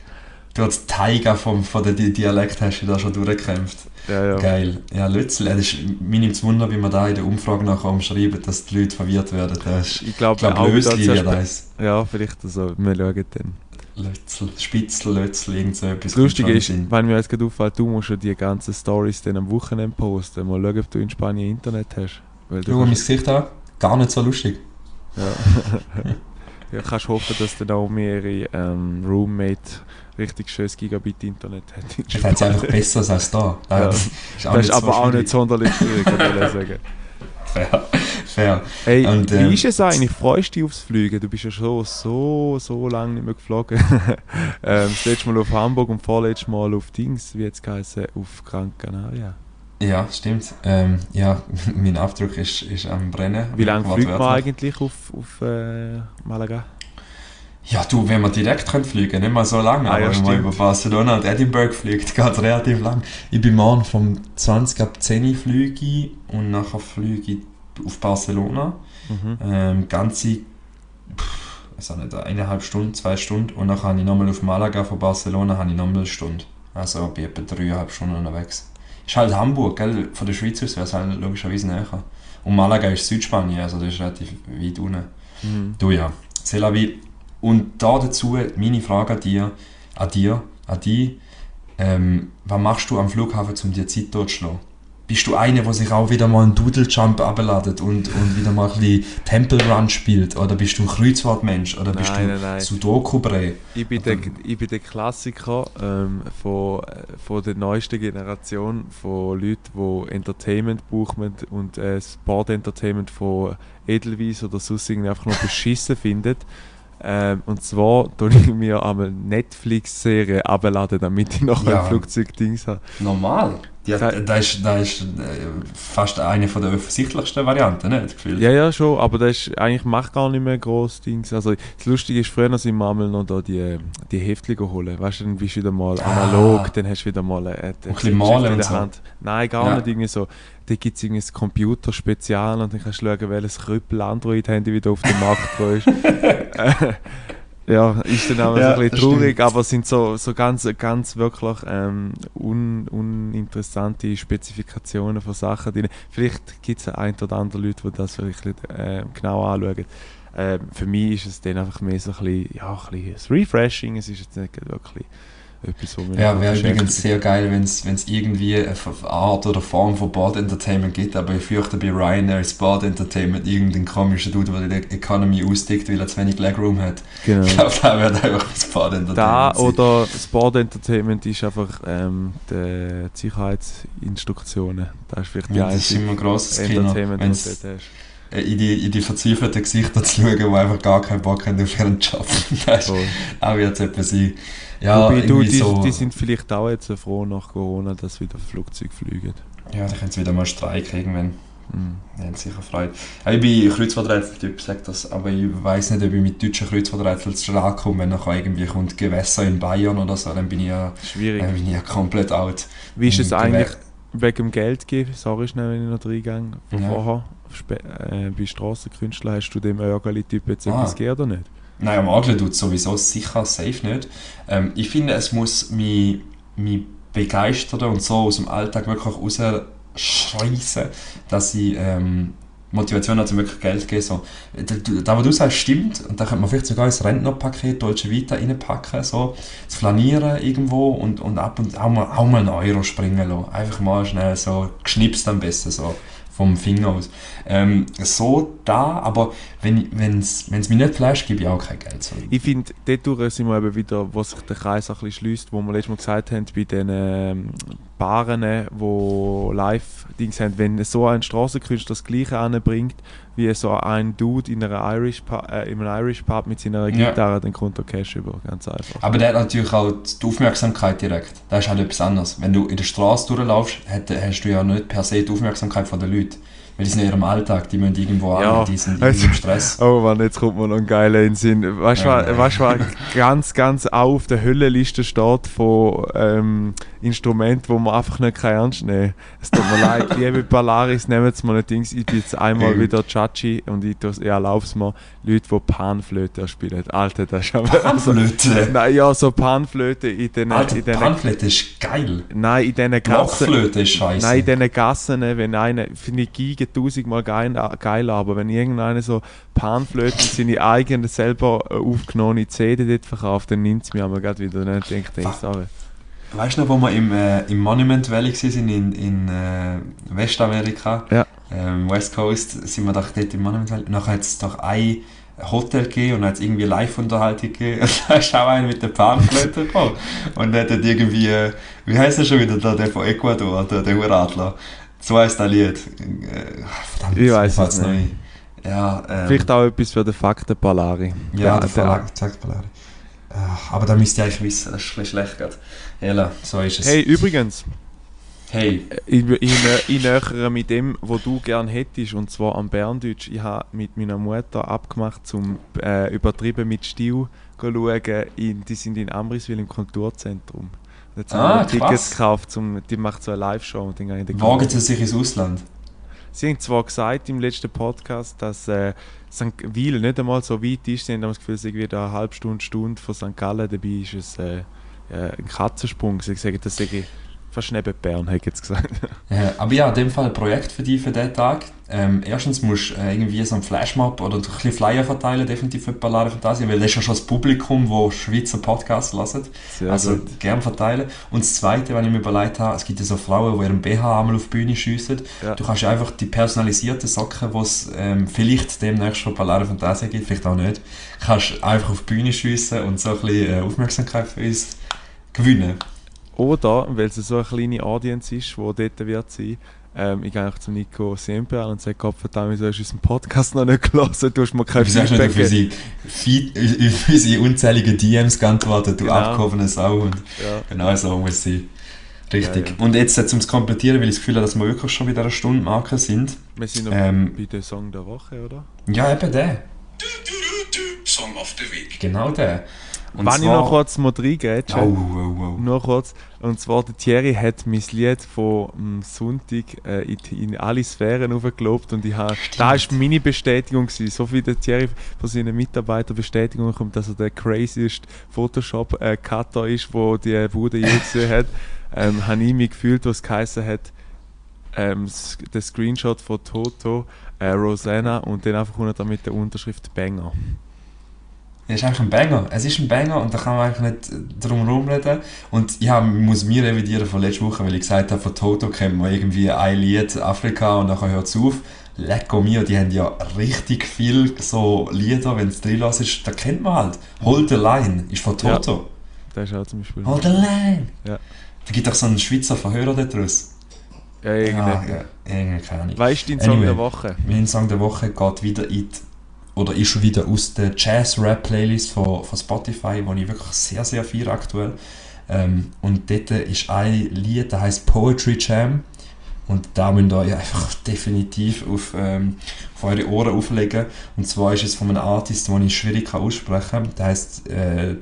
[SPEAKER 4] Du hast Taiga vom, von der Di- Dialekt hast du da schon durchgekämpft.
[SPEAKER 3] Ja, ja.
[SPEAKER 4] Geil. Ja, Lützel, das ist, mir nimmt es Wunder, wie man da in der Umfrage nachher umschreiben, dass die Leute verwirrt werden. Das ist,
[SPEAKER 3] Ich glaube, auch wieder
[SPEAKER 4] Lösli wird eins.
[SPEAKER 3] Ja, vielleicht so. Wir schauen dann.
[SPEAKER 4] Lützel, Spitzel, Lützel, irgend so etwas.
[SPEAKER 3] Das Lustige ist,
[SPEAKER 4] schon in den
[SPEAKER 3] wenn mir jetzt gerade auffällt, du musst ja die ganzen Stories dann am Wochenende posten. Mal schauen, ob du in Spanien Internet hast. Weil
[SPEAKER 4] Sinn. Schau
[SPEAKER 3] du
[SPEAKER 4] mein Gesicht an. Gar nicht so lustig.
[SPEAKER 3] ja. [laughs] Ja, kannst hoffen, dass der Naomi ihre ähm, Roommate richtig schönes Gigabit-Internet hat. in [laughs]
[SPEAKER 4] Vielleicht hat sie einfach besseres als da.
[SPEAKER 3] Ja.
[SPEAKER 4] Das ist, auch
[SPEAKER 3] Das ist aber
[SPEAKER 4] so
[SPEAKER 3] auch nicht sonderlich schwierig, kann ich sagen. [laughs]
[SPEAKER 4] Fair. Fair.
[SPEAKER 3] Hey,
[SPEAKER 4] Und,
[SPEAKER 3] wie
[SPEAKER 4] ähm,
[SPEAKER 3] ist es eigentlich? Freust du dich aufs Fliegen? Du bist ja schon so, so lange nicht mehr geflogen. [laughs] ähm, das letzte Mal auf Hamburg und vorletztes Mal auf Dings, wie jetzt geheißen, auf Gran Canaria.
[SPEAKER 4] Ja, stimmt. Ähm, ja, mein Abdruck ist, ist am Brennen.
[SPEAKER 3] Wie lange fliegt man eigentlich auf, auf äh, Malaga?
[SPEAKER 4] Ja, du, wenn wir direkt können fliegen nicht mal so lange,
[SPEAKER 3] Ah, ja,
[SPEAKER 4] aber wenn man über Barcelona und Edinburgh fliegt, [laughs] geht es relativ lang. Ich bin morgen vom 20 ab 10 Uhr fliege und nachher fliege ich auf Barcelona.
[SPEAKER 3] Mhm.
[SPEAKER 4] Ähm, ganze, pff, auch nicht, eineinhalb Stunden, zwei Stunden und dann habe ich nochmal auf Malaga von Barcelona habe ich nochmal eine Stunde. Also bin ich etwa dreieinhalb Stunden unterwegs. Ist halt Hamburg, gell? Von der Schweiz aus wäre es halt logischerweise näher. Und Malaga ist Südspanien, also das ist relativ weit unten.
[SPEAKER 3] Mhm.
[SPEAKER 4] Du ja, c'est la vie. Und da dazu meine Frage an dir, an dir, an dich. Ähm, was machst du am Flughafen, um dir Zeit totzuschlagen? Bist du einer, der sich auch wieder mal einen Doodle Jump abladet und, und wieder mal ein bisschen Temple Run spielt? Oder bist du ein Kreuzwortmensch? Oder bist
[SPEAKER 3] Nein,
[SPEAKER 4] du
[SPEAKER 3] nein, nein.
[SPEAKER 4] Sudoku-Bre?
[SPEAKER 3] Ich bin der, ich bin der Klassiker ähm, von, von der neuesten Generation von Leuten, die Entertainment buchen und äh, Sport-Entertainment von Edelweiss oder sonst einfach noch beschissen finden. Ähm, und zwar tue ich mir einmal Netflix-Serie abladen, damit ich noch
[SPEAKER 4] Ja.
[SPEAKER 3] ein Flugzeugdings habe.
[SPEAKER 4] Normal. Ja,
[SPEAKER 3] Da-
[SPEAKER 4] das ist, das ist äh, fast eine von der offensichtlichsten Varianten, nicht? Gefühlt.
[SPEAKER 3] Ja, ja, schon, aber das ist, eigentlich macht gar nicht mehr groß Dings. Also das Lustige ist, früher sind wir einmal noch da die, die Heftchen holen. Weißt du, dann bist du wieder mal
[SPEAKER 4] Ah.
[SPEAKER 3] analog, dann hast du wieder mal äh, ein
[SPEAKER 4] bisschen malen und so.
[SPEAKER 3] Nein, gar
[SPEAKER 4] Ja.
[SPEAKER 3] nicht irgendwie so. Da gibt es irgendwie ein Computerspezial und dann kannst du schauen, welches Krüppel Android-Handy wieder auf dem Markt ist. [laughs] Ja, ist dann auch
[SPEAKER 4] Ja,
[SPEAKER 3] so ein bisschen traurig,
[SPEAKER 4] stimmt.
[SPEAKER 3] aber es sind so, so ganz, ganz wirklich ähm, un, uninteressante Spezifikationen von Sachen drin. Vielleicht gibt es ein oder andere Leute, die das vielleicht äh, genau anschauen. Ähm, für mich ist es dann einfach mehr so ein bisschen, ja, ein bisschen Refreshing. Es ist jetzt nicht wirklich etwas, mir
[SPEAKER 4] Ja, wäre übrigens sehr geil, wenn es irgendwie eine Art oder Form von Board Entertainment gibt, aber ich fürchte bei Ryanair ist Board Entertainment irgendein komischer Dude, der die Economy austickt, weil er zu wenig Legroom hat.
[SPEAKER 3] Genau.
[SPEAKER 4] Ich glaube, da wird einfach das Board Entertainment
[SPEAKER 3] Da
[SPEAKER 4] sein.
[SPEAKER 3] oder Sport Entertainment ist einfach ähm, die Sicherheitsinstruktionen. Das ist vielleicht die
[SPEAKER 4] Ja, das ist immer ein grosses Kino,
[SPEAKER 3] Entertainment, was du hast.
[SPEAKER 4] in die, in die verzweifelten Gesichter zu schauen, die einfach gar keinen Bock haben auf ihren Job. das ist auch jetzt etwas sein. Ja,
[SPEAKER 3] Wobei du, die,
[SPEAKER 4] so,
[SPEAKER 3] die sind vielleicht auch jetzt froh nach Corona, dass wieder Flugzeuge fliegen.
[SPEAKER 4] ja, da können sie wieder mal Streik irgendwann.
[SPEAKER 3] Mhm.
[SPEAKER 4] Die haben sicher Freude. Ich bin Kreuzworträtseltyp, sag das, aber ich weiß nicht, ob ich mit deutschen Kreuzworträtseln zu Schlag komme, wenn nachher irgendwie kommt Gewässer in Bayern oder so, dann bin ich ja,
[SPEAKER 3] Schwierig.
[SPEAKER 4] dann bin ich ja komplett out.
[SPEAKER 3] Wie ist es eigentlich wegen dem Geld geben? Sorry schnell, wenn ich noch reingehe. Von
[SPEAKER 4] Ja.
[SPEAKER 3] vorher. Äh, bei Strassenkünstlern hast du dem Örgali-Typ jetzt
[SPEAKER 4] Ah.
[SPEAKER 3] etwas gegeben oder nicht?
[SPEAKER 4] Nein, am Angeln tut sowieso sicher safe nicht. Ähm, ich finde, es muss mich, mich begeistern und so aus dem Alltag wirklich rausschreissen, dass ich ähm, Motivation habe, um wirklich Geld zu geben. So. Da, was du sagst, stimmt. Und da könnte man vielleicht sogar ins Rentnerpaket Deutsche Vita reinpacken, so, zu flanieren irgendwo und, und ab und auch mal, auch mal einen Euro springen lassen. Einfach mal schnell so geschnipst am besten so vom Finger aus. Ähm, so da, aber wenn es mich nicht flasht, gebe ich auch kein Geld. So.
[SPEAKER 3] Ich finde, dort sind wir eben wieder, wo sich der Kreis ein bisschen schließt, wo wir letztes Mal gesagt haben, bei den ähm, die Live-Dings haben, wenn so ein Strassenkünstler das Gleiche anbringt, wie so ein Dude in, einer Irish Pub, äh, in einem Irish Pub mit seiner
[SPEAKER 4] Ja.
[SPEAKER 3] Gitarre, dann kommt der Cash über, ganz einfach.
[SPEAKER 4] Aber der hat natürlich auch die Aufmerksamkeit direkt. Das ist halt etwas anderes. Wenn du in der Straße durchlaufst, hast du ja nicht per se die Aufmerksamkeit von den Leuten. Weil die sind in ihrem Alltag, die müssen irgendwo
[SPEAKER 3] Ja,
[SPEAKER 4] an, die sind
[SPEAKER 3] also-
[SPEAKER 4] im Stress. [laughs]
[SPEAKER 3] Oh Mann, jetzt kommt mir noch ein geiler in den Sinn. Weißt du,
[SPEAKER 4] Ja,
[SPEAKER 3] was- was ganz, ganz auch auf der Höllenliste steht von ähm, Instrumenten, wo man einfach nicht kann ernst nehmen Es tut mir leid, [laughs] liebe Polaris, nehmt es mal nicht Dings. Ich bin jetzt einmal wieder Chachi und ich, ich erlaube es mir, Leute, die Panflöte spielen. Alter, das ist aber...
[SPEAKER 4] Panflöte! [laughs]
[SPEAKER 3] Nein, ja, so Panflöte in den...
[SPEAKER 4] Alter,
[SPEAKER 3] in den
[SPEAKER 4] Panflöte ist geil.
[SPEAKER 3] Nein, in diesen Gassen...
[SPEAKER 4] Blockflöte ist scheiße.
[SPEAKER 3] Nein, in diesen Gassen, wenn einer, finde ich Giga tausendmal geil, geiler, aber wenn irgendeiner so Panflöten seine eigene selber äh, aufgenommene CD dort verkauft, dann nimmt es mich einmal gerade wieder denkt, ey,
[SPEAKER 4] Fuck.
[SPEAKER 3] sorry.
[SPEAKER 4] Weißt du noch, wo wir im, äh, im Monument Valley waren, in, in äh, Westamerika,
[SPEAKER 3] Ja.
[SPEAKER 4] ähm, West Coast, sind wir doch dort im Monument Valley. Nachher hat es doch ein, Hotel gegeben und dann hat irgendwie Live-Unterhaltung gegeben. [laughs] Und da ist auch einer mit den Panflöten gekommen. Und dann hat irgendwie, äh, wie heißt er schon wieder, der, der von Ecuador, der, der Uradler. Das Lied. Äh, Verdammt,
[SPEAKER 3] Ich
[SPEAKER 4] mir
[SPEAKER 3] es nicht.
[SPEAKER 4] Ja, ähm,
[SPEAKER 3] Vielleicht auch etwas für den Fakten Palari.
[SPEAKER 4] ja, der
[SPEAKER 3] der,
[SPEAKER 4] Verlag, sagt Palari. Äh, Aber da müsst ihr eigentlich wissen, das ist ein schlecht gerade. Hela, so ist es.
[SPEAKER 3] Hey, übrigens,
[SPEAKER 4] hey.
[SPEAKER 3] ich, ich, ich nähere mit dem, was du gerne hättest, und zwar am Berndeutsch. Ich habe mit meiner Mutter abgemacht, zum äh, übertrieben mit Stil zu schauen. In, die sind in Amriswil im Kulturzentrum. Jetzt
[SPEAKER 4] Ah,
[SPEAKER 3] haben wir. Tickets gekauft, zum, die macht so eine Live-Show. und dann den
[SPEAKER 4] Wagen sie sich ins Ausland?
[SPEAKER 3] Sie haben zwar gesagt im letzten Podcast, dass äh, St. Wiel nicht einmal so weit ist. Sie haben das Gefühl, irgendwie da eine halbe Stunde, Stunde von St. Gallen. Dabei ist es äh, äh, ein Katzensprung. Sie sagen, das sei fast neben Bern, habe ich jetzt gesagt.
[SPEAKER 4] Ja, aber ja, in dem Fall ein Projekt für dich für diesen Tag. Ähm, erstens musst du äh, irgendwie so einen Flashmob oder ein bisschen Flyer verteilen, definitiv für Ballare Fantasia, weil das ist ja schon das Publikum, das Schweizer Podcasts hören.
[SPEAKER 3] Sehr
[SPEAKER 4] also
[SPEAKER 3] gut.
[SPEAKER 4] gern verteilen. Und das Zweite, wenn ich mir überlegt habe, es gibt ja so Frauen, die ihren BH einmal auf die Bühne schiessen.
[SPEAKER 3] Ja.
[SPEAKER 4] Du kannst ja einfach die personalisierten Socken, die es ähm, vielleicht demnächst von Ballare Fantasia gibt, vielleicht auch nicht, kannst einfach auf die Bühne schiessen und so ein bisschen äh, Aufmerksamkeit für uns gewinnen.
[SPEAKER 3] Oder, weil es so eine kleine Audience ist, die dort wird sein, ähm, ich gehe einfach zu Nico Siempre an und sage, Gott verdammt, wieso hast du unseren Podcast noch nicht gelesen? Du hast mir kein
[SPEAKER 4] Du sagst nicht auf
[SPEAKER 3] Feedback
[SPEAKER 4] unsere, auf unzähligen DMs geantwortet, du
[SPEAKER 3] Genau.
[SPEAKER 4] abgehobene Sau. Und
[SPEAKER 3] Ja.
[SPEAKER 4] genau so muss es sein. Richtig.
[SPEAKER 3] Ja, ja.
[SPEAKER 4] Und jetzt, äh, um es zu komplettieren, weil ich das Gefühl habe, dass wir wirklich schon bei dieser Stundenmarke sind.
[SPEAKER 3] Wir sind noch
[SPEAKER 4] Ähm,
[SPEAKER 3] bei dem Song der Woche, oder?
[SPEAKER 4] Ja, eben der.
[SPEAKER 1] Du, du, du, du. Song of the Week.
[SPEAKER 4] Genau der. Und
[SPEAKER 3] Wenn ich noch kurz mal reingrätsche.
[SPEAKER 4] Oh, oh, oh.
[SPEAKER 3] Nur kurz. Und zwar, der Thierry hat mein Lied von am Sonntag äh, in, in alle Sphären aufgelobt und ich habe, da ist meine Bestätigung gewesen. So viel der Thierry von seinen Mitarbeitern Bestätigung bekommt, dass er der craziest Photoshop-Cutter ist, wo die Bude je [laughs] gesehen hat, ähm, habe ich mich gefühlt, was geheißen hat, ähm, der Screenshot von Toto, äh, Rosanna und dann einfach unter mit der Unterschrift Banger.
[SPEAKER 4] Das ist eigentlich ein Banger. Es ist ein Banger und da kann man eigentlich nicht drum herum reden. Und ja, man muss mir revidieren von letzter Woche, weil ich gesagt habe, von Toto kennt man irgendwie ein Lied Afrika und dann hört es auf. Lecco mio, die haben ja richtig viel so Lieder, wenn es drin ist, da kennt man halt. Hold the Line ist von
[SPEAKER 3] Ja.
[SPEAKER 4] Toto.
[SPEAKER 3] Das ist auch zum Beispiel.
[SPEAKER 4] Hold the Line!
[SPEAKER 3] Ja.
[SPEAKER 4] Da gibt doch so einen Schweizer Verhörer daraus.
[SPEAKER 3] Ja, irgendwie.
[SPEAKER 4] Ah, ja, irgendwie keine Ahnung.
[SPEAKER 3] Weißt du deinen Song
[SPEAKER 4] Anyway.
[SPEAKER 3] der Woche?
[SPEAKER 4] Mein Song der Woche geht wieder in die, oder ist schon wieder aus der Jazz-Rap-Playlist von, von Spotify, die ich wirklich sehr, sehr viel aktuell. Ähm, und dort ist ein Lied, das heißt Poetry Jam. Und da müsst ihr euch einfach [laughs] definitiv auf, ähm, auf eure Ohren auflegen. Und zwar ist es von einem Artist, den ich schwierig kann aussprechen kann. Der heißt äh,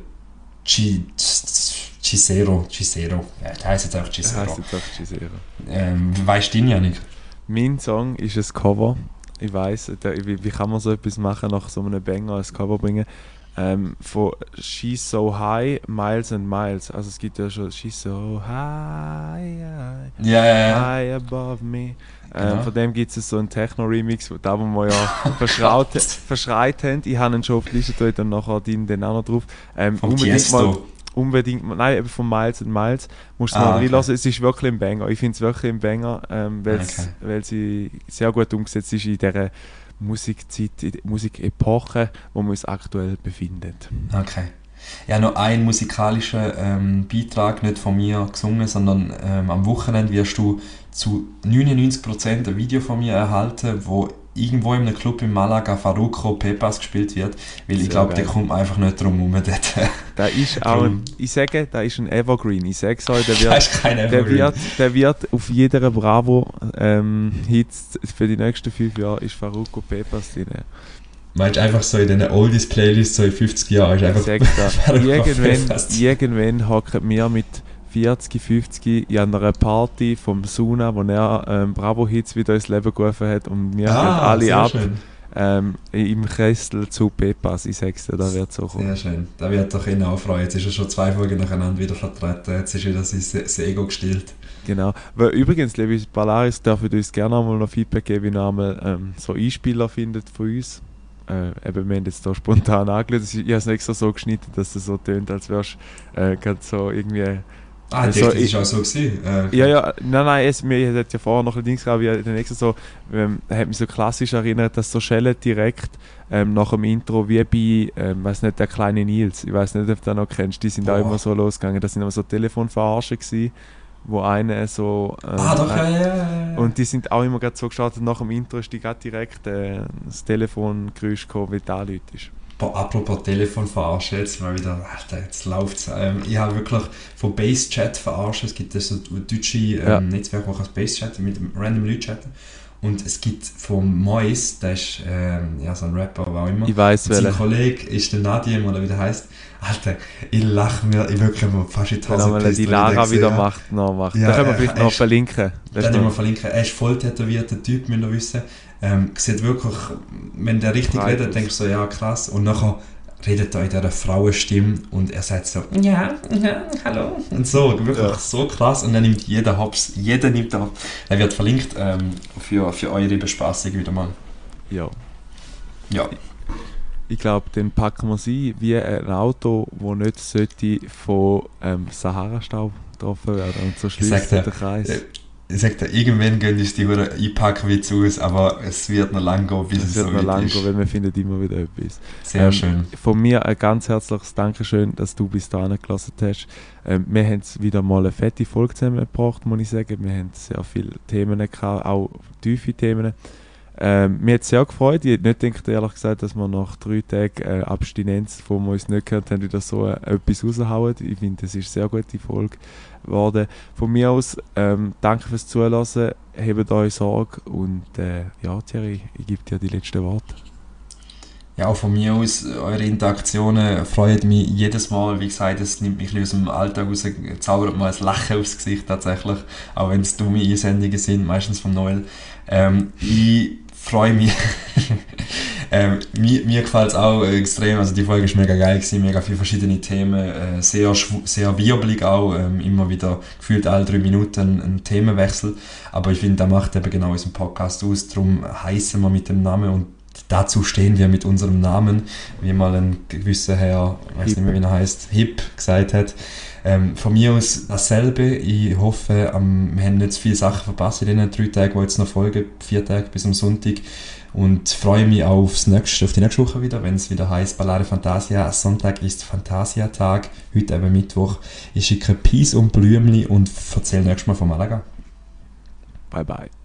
[SPEAKER 4] Cicero. Cicero. Ja, der heißt jetzt einfach
[SPEAKER 3] Das
[SPEAKER 4] Cicero.
[SPEAKER 3] heisst jetzt einfach Gisera.
[SPEAKER 4] Ähm, weißt du ihn, Janik?
[SPEAKER 3] Mein Song ist ein Cover. Ich weiß, wie, wie kann man so etwas machen, nach so einem Banger als Cover bringen? Ähm, von She's So High, Miles and Miles. Also es gibt ja schon She's So High, high,
[SPEAKER 4] ja.
[SPEAKER 3] high above me. Ähm,
[SPEAKER 4] Genau.
[SPEAKER 3] Von dem gibt es so einen Techno-Remix, wo- da wo wir ja [laughs] verschraut, verschreit haben. Ich habe ihn schon auf die Liste dann nachher den, auch noch drauf. Ähm, unbedingt mal,
[SPEAKER 4] Tiesto.
[SPEAKER 3] Unbedingt nein, eben von Miles and Miles, musst du
[SPEAKER 4] Ah,
[SPEAKER 3] mal
[SPEAKER 4] okay.
[SPEAKER 3] reinlassen. Es ist wirklich ein Banger. Ich finde es wirklich ein Banger, ähm,
[SPEAKER 4] Okay.
[SPEAKER 3] weil sie sehr gut umgesetzt ist in dieser Musikzeit, in der Musikepoche, wo wir uns aktuell befinden.
[SPEAKER 4] Okay. Ja, noch ein musikalischer ähm, Beitrag, nicht von mir gesungen, sondern ähm, am Wochenende wirst du zu 99% ein Video von mir erhalten, wo irgendwo in einem Club in Malaga Faruco Pepas gespielt wird, weil ich
[SPEAKER 3] Sehr
[SPEAKER 4] glaube, der kommt einfach nicht drum herum.
[SPEAKER 3] Da [laughs] ist auch, ein, ich sage, da ist ein Evergreen. Ich sage es euch, der [laughs] wird, der wird, der wird auf jeder Bravo ähm, Hits für die nächsten fünf Jahre ist Faruko Pepas drin.
[SPEAKER 4] Meinst du einfach so in den Oldies-Playlists so in 50 Jahren ist
[SPEAKER 3] Ich
[SPEAKER 4] einfach [laughs] Faruko
[SPEAKER 3] irgendwann,
[SPEAKER 4] Pepas.
[SPEAKER 3] irgendwann hocken wir mit 40, 50 in einer Party vom Suna, wo er ähm, Bravo-Hits wieder ins Leben gerufen hat und wir alle
[SPEAKER 4] Ah, sehr
[SPEAKER 3] ab ähm, im Kessel zu Pepas. Sag's dir, da wird so kommen.
[SPEAKER 4] Sehr schön. Da wird doch ihn auch freuen. Jetzt ist er schon zwei Folgen nacheinander wieder vertreten. Jetzt ist wieder sein, sein Ego gestillt.
[SPEAKER 3] Genau. Weil übrigens, liebe Polaris, darf ich uns gerne einmal noch Feedback geben, wie ihr einmal ähm, so Einspieler findet von uns. Äh, eben, wir haben jetzt da spontan angelegt. Ich habe es extra so geschnitten, dass es so tönt, als wärst du äh, gerade so irgendwie
[SPEAKER 4] Ah, ich
[SPEAKER 3] Also,
[SPEAKER 4] das ist auch so gewesen. Äh,
[SPEAKER 3] Ja, ja, nein, nein, es, mir hat ja vorher noch ein Ding gehabt, wie der nächste so, ähm, hat mich so klassisch erinnert, dass so Schellen direkt ähm, nach dem Intro, wie bei, ähm, weiß nicht, der kleine Nils, ich weiß nicht, ob du den noch kennst, die sind auch
[SPEAKER 4] Boah.
[SPEAKER 3] immer so losgegangen, das sind immer so Telefonverarschen gewesen, wo einer so... ähm,
[SPEAKER 4] ah, doch, ja,
[SPEAKER 3] äh,
[SPEAKER 4] ja, ja. ja.
[SPEAKER 3] Und die sind auch immer gerade so gestartet, nach dem Intro ist die gerade direkt äh, das Telefongeräusch gekommen, wie da Leute ist.
[SPEAKER 4] Boah, apropos Telefon verarschen, jetzt mal wieder, Alter, jetzt läuft's. Ähm, ich habe wirklich von Base-Chat verarscht. Es gibt so deutsche ähm,
[SPEAKER 3] Ja.
[SPEAKER 4] Netzwerke, wo ich Base-Chat mit random Leuten chatten. Und es gibt von Mois, der ist ähm, ja, so ein Rapper, was auch immer.
[SPEAKER 3] Ich weiß
[SPEAKER 4] Und sein. Kollege ist der Nadim, oder wie der heißt. Alter, ich lache mir, ich wirklich immer fast in die
[SPEAKER 3] Wenn
[SPEAKER 4] Hose
[SPEAKER 3] die
[SPEAKER 4] wenn ich
[SPEAKER 3] Lara
[SPEAKER 4] den
[SPEAKER 3] wieder macht, noch macht.
[SPEAKER 4] Ja,
[SPEAKER 3] da können wir vielleicht
[SPEAKER 4] er
[SPEAKER 3] noch verlinken.
[SPEAKER 4] Ich mal
[SPEAKER 3] noch,
[SPEAKER 4] verlinken. Er ist voll tätowierter Typ, müsst ihr wissen. Ähm, sieht wirklich, wenn der richtig
[SPEAKER 3] Breit
[SPEAKER 4] redet, denkst du so, ja krass. Und nachher redet er in dieser Frauenstimme und er sagt so, ja, ja, hallo. Und so, wirklich
[SPEAKER 3] Ja.
[SPEAKER 4] so krass. Und dann nimmt jeder Hops, jeder nimmt er. Er wird verlinkt ähm, für, für eure Bespaßung wieder mal.
[SPEAKER 3] ja.
[SPEAKER 4] Ja,
[SPEAKER 3] Ich glaube, dann packen wir sie wie ein Auto, das nicht sollte von ähm, Sahara-Staub getroffen werden. Und so schließt der Kreis.
[SPEAKER 4] Ich sag dir, irgendwann gehen uns die Hure einpacken wie zu aus, aber es wird noch lang gehen, bis
[SPEAKER 3] Es
[SPEAKER 4] es,
[SPEAKER 3] wird
[SPEAKER 4] so
[SPEAKER 3] noch
[SPEAKER 4] weit
[SPEAKER 3] lang
[SPEAKER 4] ist.
[SPEAKER 3] gehen, weil wir finden immer wieder etwas.
[SPEAKER 4] Sehr
[SPEAKER 3] Ähm,
[SPEAKER 4] schön.
[SPEAKER 3] Von mir ein ganz herzliches Dankeschön, dass du bis dahin gelassen hast. Ähm, wir haben wieder mal eine fette Folge zusammengebracht, muss ich sagen. Wir haben sehr viele Themen gehabt, auch tiefe Themen. Ähm, mir hat es sehr gefreut. Ich hätte nicht gedacht, ehrlich gesagt, dass wir nach drei Tagen äh, Abstinenz, wo wir uns nicht gehört haben, wieder so äh, etwas raushauen. Ich finde, das ist eine sehr gute Folge geworden. Von mir aus, ähm, danke fürs Zuhören, hebt euch Sorge und äh, ja, Thierry, ich gebe dir die letzten Worte.
[SPEAKER 4] Ja, auch von mir aus, eure Interaktionen freuen mich jedes Mal. Wie gesagt, es nimmt mich aus dem Alltag raus, zaubert mal ein Lachen aufs Gesicht tatsächlich. Auch wenn es dumme Einsendungen sind, meistens von Noel. Ähm, ich freue mich. [laughs] ähm, mir mir gefällt es auch extrem. Also die Folge ist mega geil gewesen, mega viele verschiedene Themen, äh, sehr, sehr wirbelig auch. Ähm, immer wieder gefühlt alle drei Minuten ein Themenwechsel. Aber ich finde, der macht eben genau unseren Podcast aus. Darum heißen wir mit dem Namen und dazu stehen wir mit unserem Namen, wie mal ein gewisser Herr, ich weiß nicht mehr wie er heißt, Hip gesagt hat. Ähm, von mir aus dasselbe. Ich hoffe, ähm, wir haben zu viele Sachen verpasst in den drei Tagen, die jetzt noch folgen, vier Tage bis am Sonntag. Und freue mich aufs nächste, auf die nächste Woche wieder, wenn es wieder heißt Ballare Fantasia. Sonntag ist Fantasia-Tag, heute eben Mittwoch. Ich schicke Peace und Blümli und erzähle nächstes Mal von Malaga.
[SPEAKER 3] Bye bye.